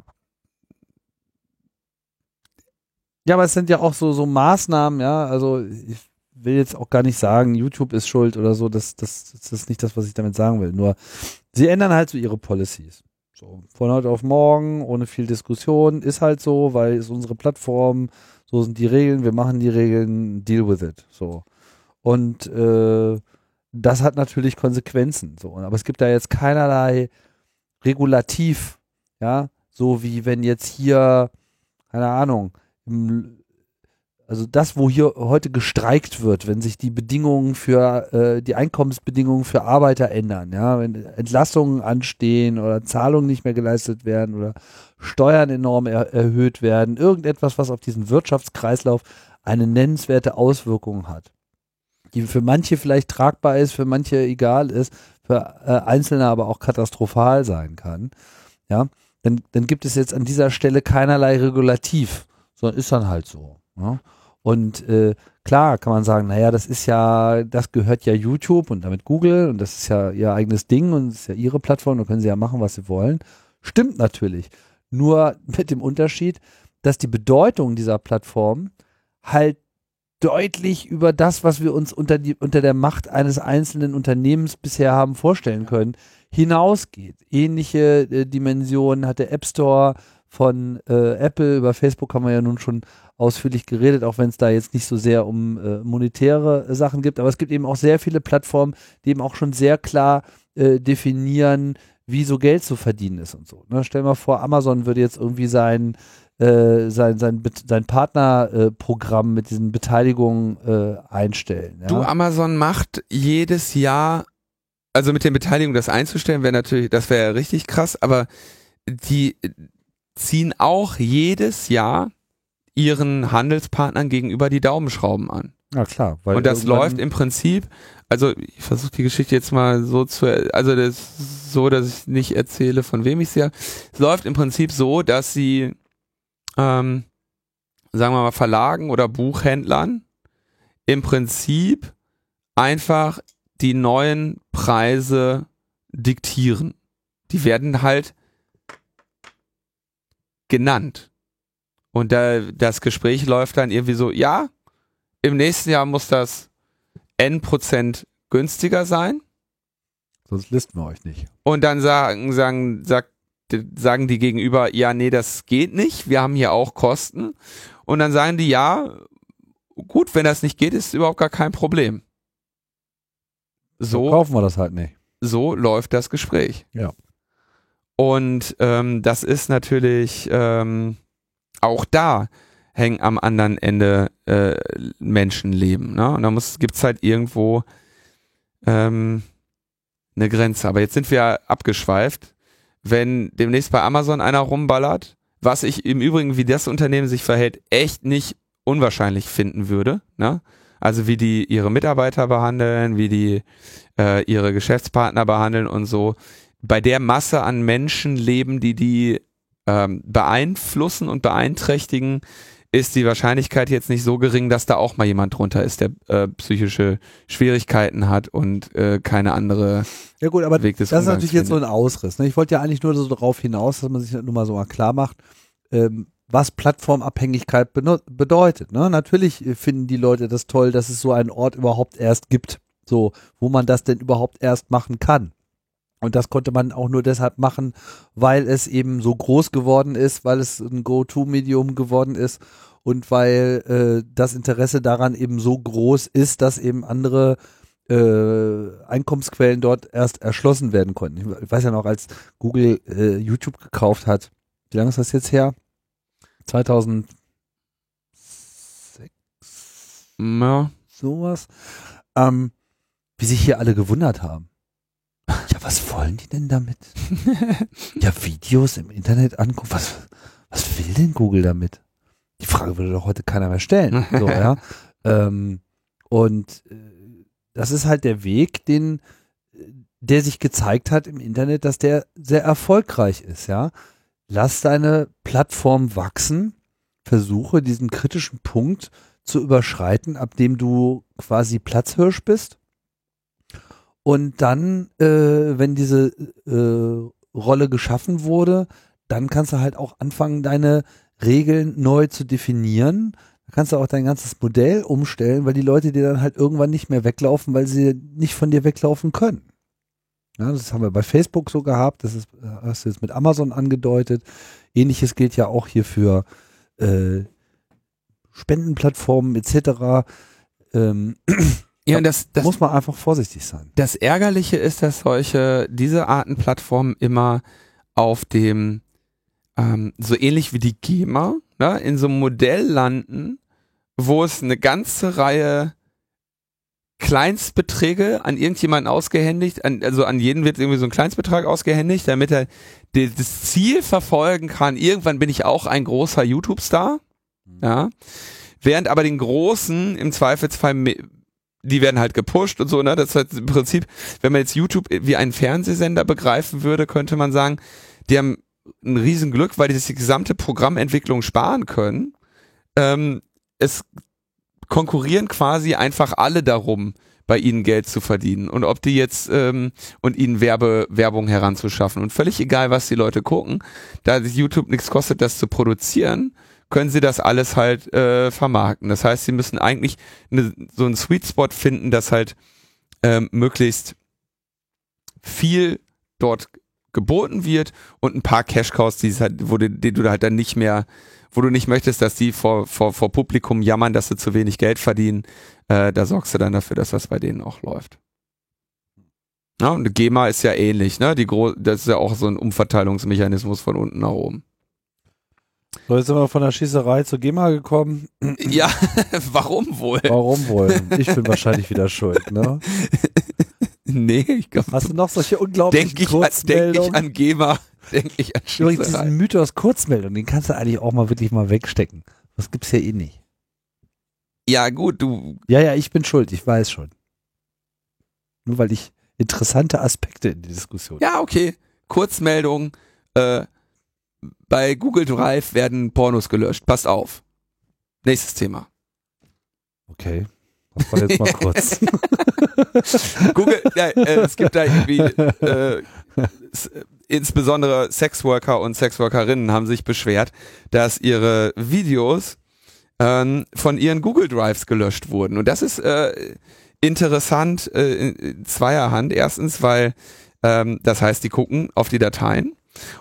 ja, aber es sind ja auch so, so Maßnahmen, ja, also ich will jetzt auch gar nicht sagen, YouTube ist schuld oder so, das, das, das ist nicht das, was ich damit sagen will. Nur, sie ändern halt so ihre Policies. So, von heute auf morgen, ohne viel Diskussion, ist halt so, weil es unsere Plattform, so sind die Regeln, wir machen die Regeln, deal with it. So. Und äh, das hat natürlich Konsequenzen. So. Aber es gibt da jetzt keinerlei Regulativ, ja, so wie wenn jetzt hier, keine Ahnung, also das, wo hier heute gestreikt wird, wenn sich die Bedingungen für äh, die Einkommensbedingungen für Arbeiter ändern, ja, wenn Entlassungen anstehen oder Zahlungen nicht mehr geleistet werden oder Steuern enorm er erhöht werden, irgendetwas, was auf diesen Wirtschaftskreislauf eine nennenswerte Auswirkung hat, die für manche vielleicht tragbar ist, für manche egal ist, für äh, Einzelne aber auch katastrophal sein kann, ja, dann, dann gibt es jetzt an dieser Stelle keinerlei Regulativ, sondern ist dann halt so. Ja? Und äh, klar kann man sagen, naja, das ist ja, das gehört ja YouTube und damit Google und das ist ja ihr eigenes Ding und es ist ja ihre Plattform, da können sie ja machen, was sie wollen. Stimmt natürlich. Nur [laughs] mit dem Unterschied, dass die Bedeutung dieser Plattform halt deutlich über das, was wir uns unter, die, unter der Macht eines einzelnen Unternehmens bisher haben vorstellen können, hinausgeht. Ähnliche äh, Dimensionen hat der App Store von äh, Apple, über Facebook haben wir ja nun schon ausführlich geredet, auch wenn es da jetzt nicht so sehr um äh, monetäre äh, Sachen gibt. Aber es gibt eben auch sehr viele Plattformen, die eben auch schon sehr klar äh, definieren, wie so Geld zu verdienen ist und so. Ne? Stell mal vor, Amazon würde jetzt irgendwie sein, äh, sein, sein, sein Partnerprogramm mit diesen Beteiligungen äh, einstellen. Ja? Du, Amazon macht jedes Jahr, also mit den Beteiligungen das einzustellen, wäre natürlich, das wäre ja richtig krass, aber die ziehen auch jedes Jahr ihren Handelspartnern gegenüber die Daumenschrauben an. Ja, klar. und das läuft im Prinzip, also ich versuche die Geschichte jetzt mal so zu, also das ist so, dass ich nicht erzähle, von wem ich sie ja. Es läuft im Prinzip so, dass sie, ähm, sagen wir mal, Verlagen oder Buchhändlern im Prinzip einfach die neuen Preise diktieren. Die werden halt genannt. Und da, das Gespräch läuft dann irgendwie so, ja, im nächsten Jahr muss das N Prozent günstiger sein. Sonst listen wir euch nicht. Und dann sagen, sagen, sagt, sagen die gegenüber, ja, nee, das geht nicht, wir haben hier auch Kosten. Und dann sagen die, ja, gut, wenn das nicht geht, ist überhaupt gar kein Problem. So, so kaufen wir das halt nicht. So läuft das Gespräch. Ja. Und ähm, das ist natürlich ähm, auch da hängen am anderen Ende äh, Menschenleben. Ne? Und da gibt es halt irgendwo ähm, eine Grenze. Aber jetzt sind wir abgeschweift. Wenn demnächst bei Amazon einer rumballert, was ich im Übrigen, wie das Unternehmen sich verhält, echt nicht unwahrscheinlich finden würde. Ne? Also wie die ihre Mitarbeiter behandeln, wie die äh, ihre Geschäftspartner behandeln und so. Bei der Masse an Menschenleben, die die ähm, beeinflussen und beeinträchtigen, ist die Wahrscheinlichkeit jetzt nicht so gering, dass da auch mal jemand drunter ist, der äh, psychische Schwierigkeiten hat und äh, keine andere ja gut, aber Weg des das ist natürlich findet. jetzt so ein Ausriss. Ne? Ich wollte ja eigentlich nur so darauf hinaus, dass man sich nur mal so mal klar macht, ähm, was Plattformabhängigkeit bedeutet. Ne? Natürlich finden die Leute das toll, dass es so einen Ort überhaupt erst gibt, so wo man das denn überhaupt erst machen kann. Und das konnte man auch nur deshalb machen, weil es eben so groß geworden ist, weil es ein Go-To-Medium geworden ist und weil äh, das Interesse daran eben so groß ist, dass eben andere äh, Einkommensquellen dort erst erschlossen werden konnten. Ich weiß ja noch, als Google äh, YouTube gekauft hat, wie lange ist das jetzt her? 2006? Ja. Sowas. Ähm, wie sich hier alle gewundert haben ja, was wollen die denn damit? [laughs] ja, Videos im Internet angucken. Was, was will denn Google damit? Die Frage würde doch heute keiner mehr stellen. So, [laughs] ja. Ähm, und äh, das ist halt der Weg, den, der sich gezeigt hat im Internet, dass der sehr erfolgreich ist, ja. Lass deine Plattform wachsen, versuche diesen kritischen Punkt zu überschreiten, ab dem du quasi Platzhirsch bist und dann, äh, wenn diese äh, Rolle geschaffen wurde, dann kannst du halt auch anfangen, deine Regeln neu zu definieren. Da kannst du auch dein ganzes Modell umstellen, weil die Leute dir dann halt irgendwann nicht mehr weglaufen, weil sie nicht von dir weglaufen können. Ja, das haben wir bei Facebook so gehabt, das ist, hast du jetzt mit Amazon angedeutet. Ähnliches gilt ja auch hier für äh, Spendenplattformen etc. Ähm, [clears throat] ja, und das, das muss man einfach vorsichtig sein. Das Ärgerliche ist, dass solche, diese Arten Plattformen immer auf dem, ähm, so ähnlich wie die GEMA, ne, in so einem Modell landen, wo es eine ganze Reihe Kleinstbeträge an irgendjemanden ausgehändigt, an, also an jeden wird irgendwie so ein Kleinstbetrag ausgehändigt, damit er die, das Ziel verfolgen kann, irgendwann bin ich auch ein großer YouTube-Star, ja, während aber den Großen im Zweifelsfall die werden halt gepusht und so, ne? Das heißt im Prinzip, wenn man jetzt YouTube wie einen Fernsehsender begreifen würde, könnte man sagen, die haben ein Riesenglück, weil die sich die gesamte Programmentwicklung sparen können. Ähm, es konkurrieren quasi einfach alle darum, bei ihnen Geld zu verdienen und ob die jetzt ähm, und ihnen Werbe, Werbung heranzuschaffen und völlig egal, was die Leute gucken, da YouTube nichts kostet, das zu produzieren, können sie das alles halt äh, vermarkten. Das heißt, sie müssen eigentlich ne, so einen Sweet Spot finden, dass halt ähm, möglichst viel dort geboten wird und ein paar Cash Cows, die, halt, wo du, die du halt dann nicht mehr, wo du nicht möchtest, dass die vor, vor, vor Publikum jammern, dass sie zu wenig Geld verdienen, äh, da sorgst du dann dafür, dass das bei denen auch läuft. Ja, und GEMA ist ja ähnlich, ne? Die Gro das ist ja auch so ein Umverteilungsmechanismus von unten nach oben. So, jetzt sind wir von der Schießerei zur GEMA gekommen. Ja, [laughs] warum wohl? Warum wohl? Ich bin wahrscheinlich wieder schuld, ne? [laughs] Nee, ich glaube. Hast du noch solche unglaublichen Denk ich, Kurzmeldungen? ich an GEMA, denk ich an Übrigens, Schießerei. diesen Mythos Kurzmeldung, den kannst du eigentlich auch mal wirklich mal wegstecken. Das gibt's ja eh nicht. Ja, gut, du, Ja, ja, ich bin schuld, ich weiß schon. Nur weil ich interessante Aspekte in die Diskussion. ja, okay. Kurzmeldung, äh, bei Google Drive werden Pornos gelöscht. Passt auf. Nächstes Thema. Okay. Das war jetzt mal kurz. [laughs] Google, ja, äh, es gibt da irgendwie, äh, s- insbesondere Sexworker und Sexworkerinnen haben sich beschwert, dass ihre Videos ähm, von ihren Google Drives gelöscht wurden. Und das ist äh, interessant äh, in zweierhand. Erstens, weil ähm, das heißt, die gucken auf die Dateien.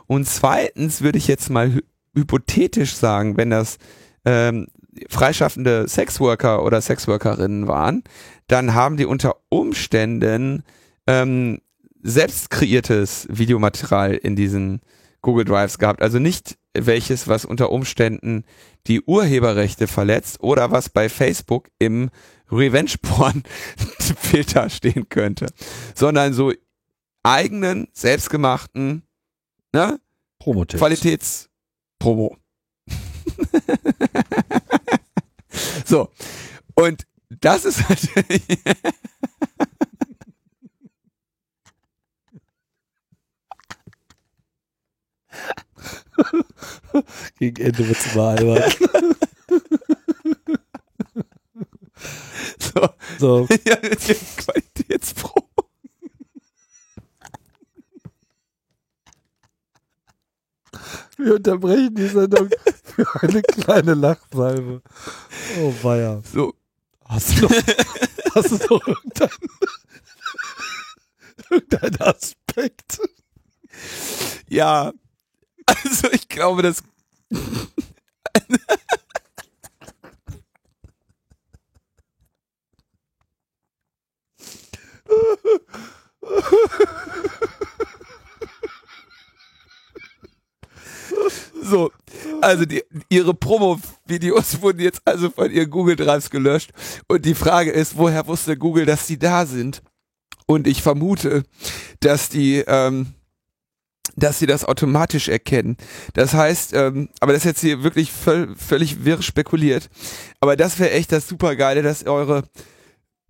Und zweitens würde ich jetzt mal hy hypothetisch sagen, wenn das ähm, freischaffende Sexworker oder Sexworkerinnen waren, dann haben die unter Umständen ähm, selbst kreiertes Videomaterial in diesen Google Drives gehabt. Also nicht welches, was unter Umständen die Urheberrechte verletzt oder was bei Facebook im Revenge-Porn-Filter [laughs] stehen könnte, sondern so eigenen, selbstgemachten ne, Promotipps. Qualitätspromo. [laughs] so. Und das ist natürlich. Gegen Ende wird's mal albern. [laughs] so, So, [laughs] ja, das ist Qualitätspromo. Wir unterbrechen die Sendung für eine kleine Lachsalve. Oh weia. So. Hast du noch, hast du noch irgendeinen, irgendeinen Aspekt? Ja. Also ich glaube, das. [laughs] So, also die, ihre Promo-Videos [laughs] wurden jetzt also von ihren Google Drives gelöscht und die Frage ist, woher wusste Google, dass die da sind? Und ich vermute, dass die, ähm, dass sie das automatisch erkennen. Das heißt, ähm, aber das ist jetzt hier wirklich völ völlig wirr spekuliert. Aber das wäre echt das Supergeile, dass eure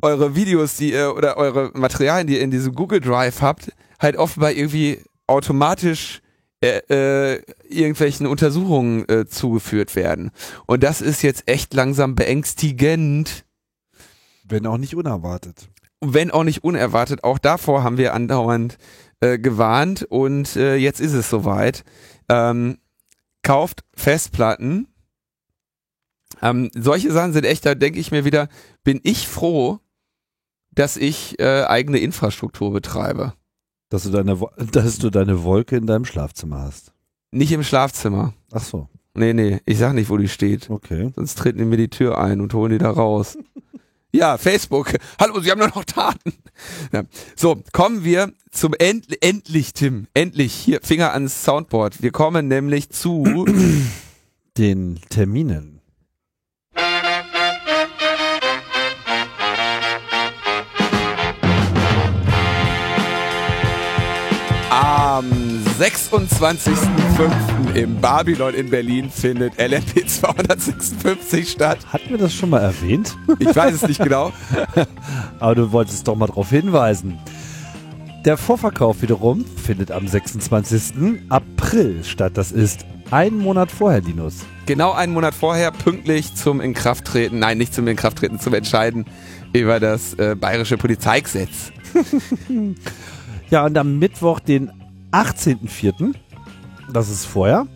eure Videos, die ihr oder eure Materialien, die ihr in diesem Google Drive habt, halt offenbar irgendwie automatisch äh, äh, irgendwelchen Untersuchungen äh, zugeführt werden. Und das ist jetzt echt langsam beängstigend. Wenn auch nicht unerwartet. wenn auch nicht unerwartet, auch davor haben wir andauernd äh, gewarnt und äh, jetzt ist es soweit. Ähm, kauft Festplatten. Ähm, solche Sachen sind echt, da denke ich mir wieder, bin ich froh, dass ich eigene Infrastruktur betreibe. Dass du deine, [laughs] dass du deine Wolke in deinem Schlafzimmer hast. Nicht im Schlafzimmer. Ach so, Nee, nee, ich sag nicht, wo die steht. okay. Sonst treten die mir die Tür ein und holen die da raus. Ja, Facebook. [laughs] Hallo, Sie haben doch noch Daten. Ja. So, kommen wir zum End endlich, Tim. Endlich hier Finger ans Soundboard. Wir kommen nämlich zu [clears throat] Den Terminen. Am 26.05. im Babylon in Berlin findet LMP 256 statt. Hatten wir das schon mal erwähnt? Ich weiß es nicht genau. [laughs] Aber du wolltest doch mal darauf hinweisen. Der Vorverkauf wiederum findet am 26. April statt. Das ist ein Monat vorher, Linus. Genau einen Monat vorher, pünktlich zum Inkrafttreten, nein, nicht zum Inkrafttreten, zum Entscheiden über das äh, bayerische Polizeigesetz. [laughs] Ja, und am Mittwoch, den 18.04., das ist vorher,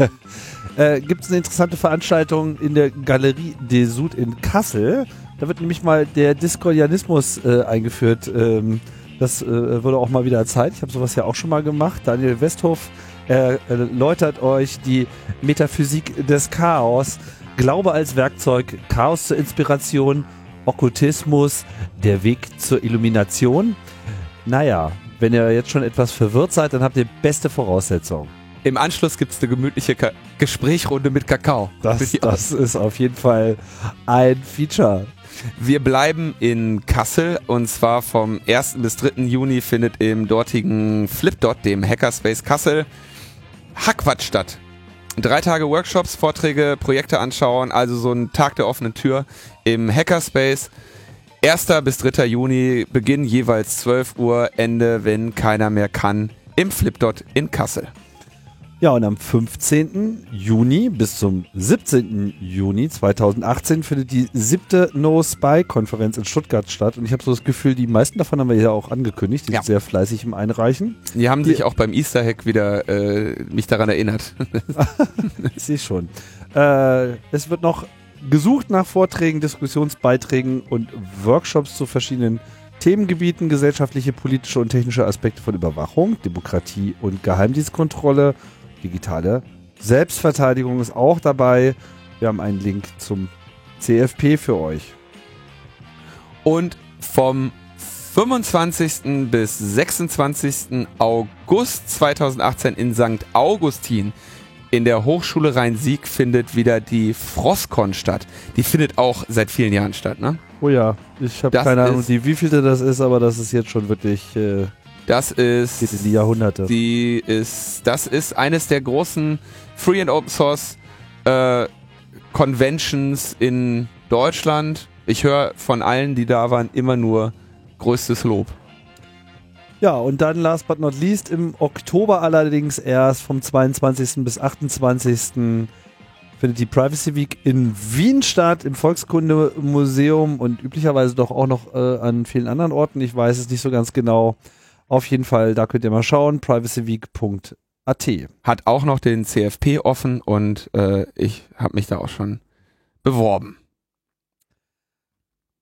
[laughs] äh, gibt es eine interessante Veranstaltung in der Galerie des Sud in Kassel. Da wird nämlich mal der Discordianismus äh, eingeführt. Ähm, das äh, wurde auch mal wieder Zeit. Ich habe sowas ja auch schon mal gemacht. Daniel Westhoff erläutert euch die Metaphysik des Chaos. Glaube als Werkzeug, Chaos zur Inspiration, Okkultismus, der Weg zur Illumination. Naja, wenn ihr jetzt schon etwas verwirrt seid, dann habt ihr beste Voraussetzungen. Im Anschluss gibt es eine gemütliche Ka Gesprächchrunde mit Kakao. Das, das ist auf jeden Fall ein Feature. Wir bleiben in Kassel und zwar vom 1. bis 3. Juni findet im dortigen Flipdot, dem Hackerspace Kassel, Hackwatt statt. Drei Tage Workshops, Vorträge, Projekte anschauen, also so ein Tag der offenen Tür im Hackerspace. 1. bis 3. Juni, Beginn jeweils 12 Uhr, Ende, wenn keiner mehr kann, im Flipdot in Kassel. Ja, und am 15. Juni bis zum 17. Juni 2018 findet die siebte No Spy-Konferenz in Stuttgart statt. Und ich habe so das Gefühl, die meisten davon haben wir ja auch angekündigt. Die Ja. sind sehr fleißig im Einreichen. Die haben sich auch beim Easter Hack wieder äh, mich daran erinnert. [laughs] Ich sehe schon. Äh, es wird noch gesucht nach Vorträgen, Diskussionsbeiträgen und Workshops zu verschiedenen Themengebieten, gesellschaftliche, politische und technische Aspekte von Überwachung, Demokratie und Geheimdienstkontrolle, digitale Selbstverteidigung ist auch dabei. Wir haben einen Link zum CFP für euch. Und vom 25. bis 26. August 2018 in St. Augustin in der Hochschule Rhein-Sieg findet wieder die Frostcon statt. Die findet auch seit vielen Jahren statt, ne? Oh ja, ich habe keine Ahnung, die, wie vielte das ist, aber das ist jetzt schon wirklich, äh, Das ist geht in die Jahrhunderte. Die ist, das ist eines der großen Free and Open Source äh, Conventions in Deutschland. Ich höre von allen, die da waren, immer nur größtes Lob. Ja, und dann last but not least im Oktober allerdings erst vom 22. bis 28. findet die Privacy Week in Wien statt, im Volkskundemuseum und üblicherweise doch auch noch äh, an vielen anderen Orten. Ich weiß es nicht so ganz genau. Auf jeden Fall, da könnt ihr mal schauen, privacyweek.at. Hat auch noch den CFP offen und äh, ich habe mich da auch schon beworben.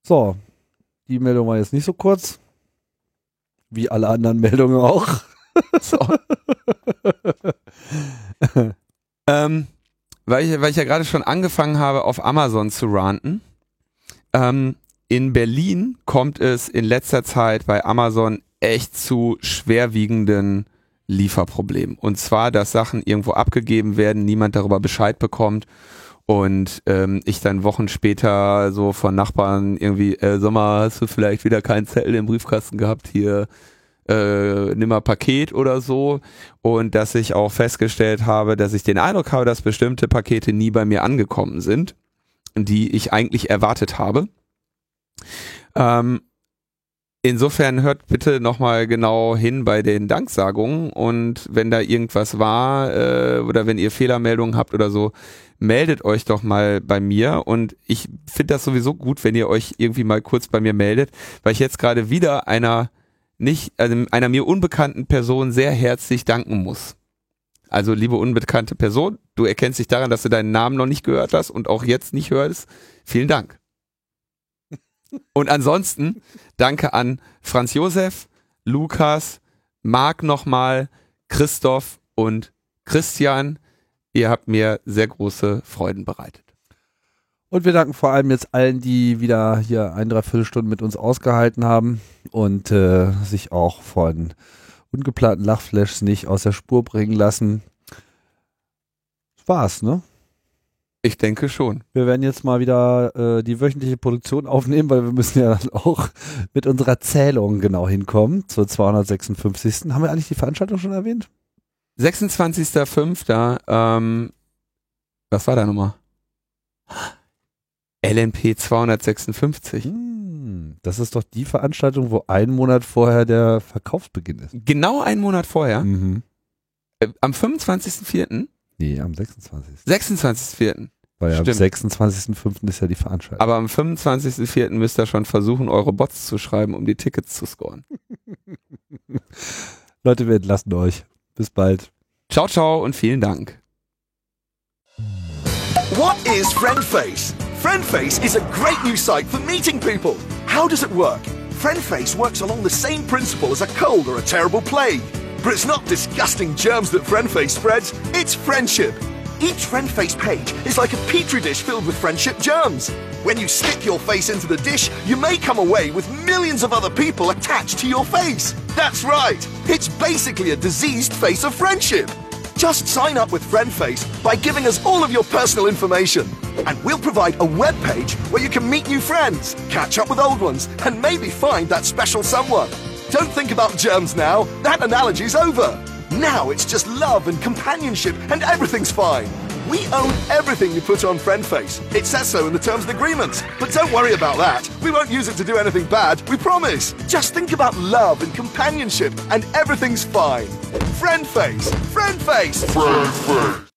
So, die Meldung war jetzt nicht so kurz. Wie alle anderen Meldungen auch. [laughs] So. ähm, weil, ich, weil ich ja gerade schon angefangen habe, auf Amazon zu ranten. Ähm, in Berlin kommt es in letzter Zeit bei Amazon echt zu schwerwiegenden Lieferproblemen. Und zwar, dass Sachen irgendwo abgegeben werden, niemand darüber Bescheid bekommt und ähm, ich dann Wochen später so von Nachbarn irgendwie, äh, Sommer, hast du vielleicht wieder keinen Zettel im Briefkasten gehabt hier, äh, nimm mal Paket oder so. Und dass ich auch festgestellt habe, dass ich den Eindruck habe, dass bestimmte Pakete nie bei mir angekommen sind, die ich eigentlich erwartet habe. Ähm, insofern hört bitte nochmal genau hin bei den Danksagungen. Und wenn da irgendwas war äh, oder wenn ihr Fehlermeldungen habt oder so, meldet euch doch mal bei mir und ich finde das sowieso gut, wenn ihr euch irgendwie mal kurz bei mir meldet, weil ich jetzt gerade wieder einer nicht, also einer mir unbekannten Person sehr herzlich danken muss. Also liebe unbekannte Person, du erkennst dich daran, dass du deinen Namen noch nicht gehört hast und auch jetzt nicht hörst. Vielen Dank. [laughs] Und ansonsten danke an Franz Josef, Lukas, Marc nochmal, Christoph und Christian. Ihr habt mir sehr große Freuden bereitet. Und wir danken vor allem jetzt allen, die wieder hier ein, dreiviertel Stunden mit uns ausgehalten haben und äh, sich auch von ungeplanten Lachflashs nicht aus der Spur bringen lassen. War's, ne? Ich denke schon. Wir werden jetzt mal wieder äh, die wöchentliche Produktion aufnehmen, weil wir müssen ja dann auch mit unserer Zählung genau hinkommen zur 256. Haben wir eigentlich die Veranstaltung schon erwähnt? 26.05. Ähm, was war da nochmal? LNP 256. Hm, das ist doch die Veranstaltung, wo ein Monat vorher der Verkaufsbeginn ist. Genau einen Monat vorher, Mhm. äh, am 25.04., Nee, am 26. 26.04. Weil ja am Stimmt. 26.05. ist ja die Veranstaltung. Aber am 25.04. müsst ihr schon versuchen, eure Bots zu schreiben, um die Tickets zu scoren. [laughs] Leute, wir entlassen euch. Bis bald. Ciao, ciao und vielen Dank. What is FriendFace? FriendFace is a great new site for meeting people. How does it work? FriendFace works along the same principle as a cold or a terrible plague. But it's not disgusting germs that FriendFace spreads, it's friendship. Each FriendFace page is like a petri dish filled with friendship germs. When you stick your face into the dish, you may come away with millions of other people attached to your face. That's right, it's basically a diseased face of friendship. Just sign up with FriendFace by giving us all of your personal information. And we'll provide a web page where you can meet new friends, catch up with old ones, and maybe find that special someone. Don't think about germs now. That analogy's over. Now it's just love and companionship, and everything's fine. We own everything you put on FriendFace. It says so in the terms and agreement. But don't worry about that. We won't use it to do anything bad, we promise. Just think about love and companionship, and everything's fine. FriendFace! FriendFace! FriendFace!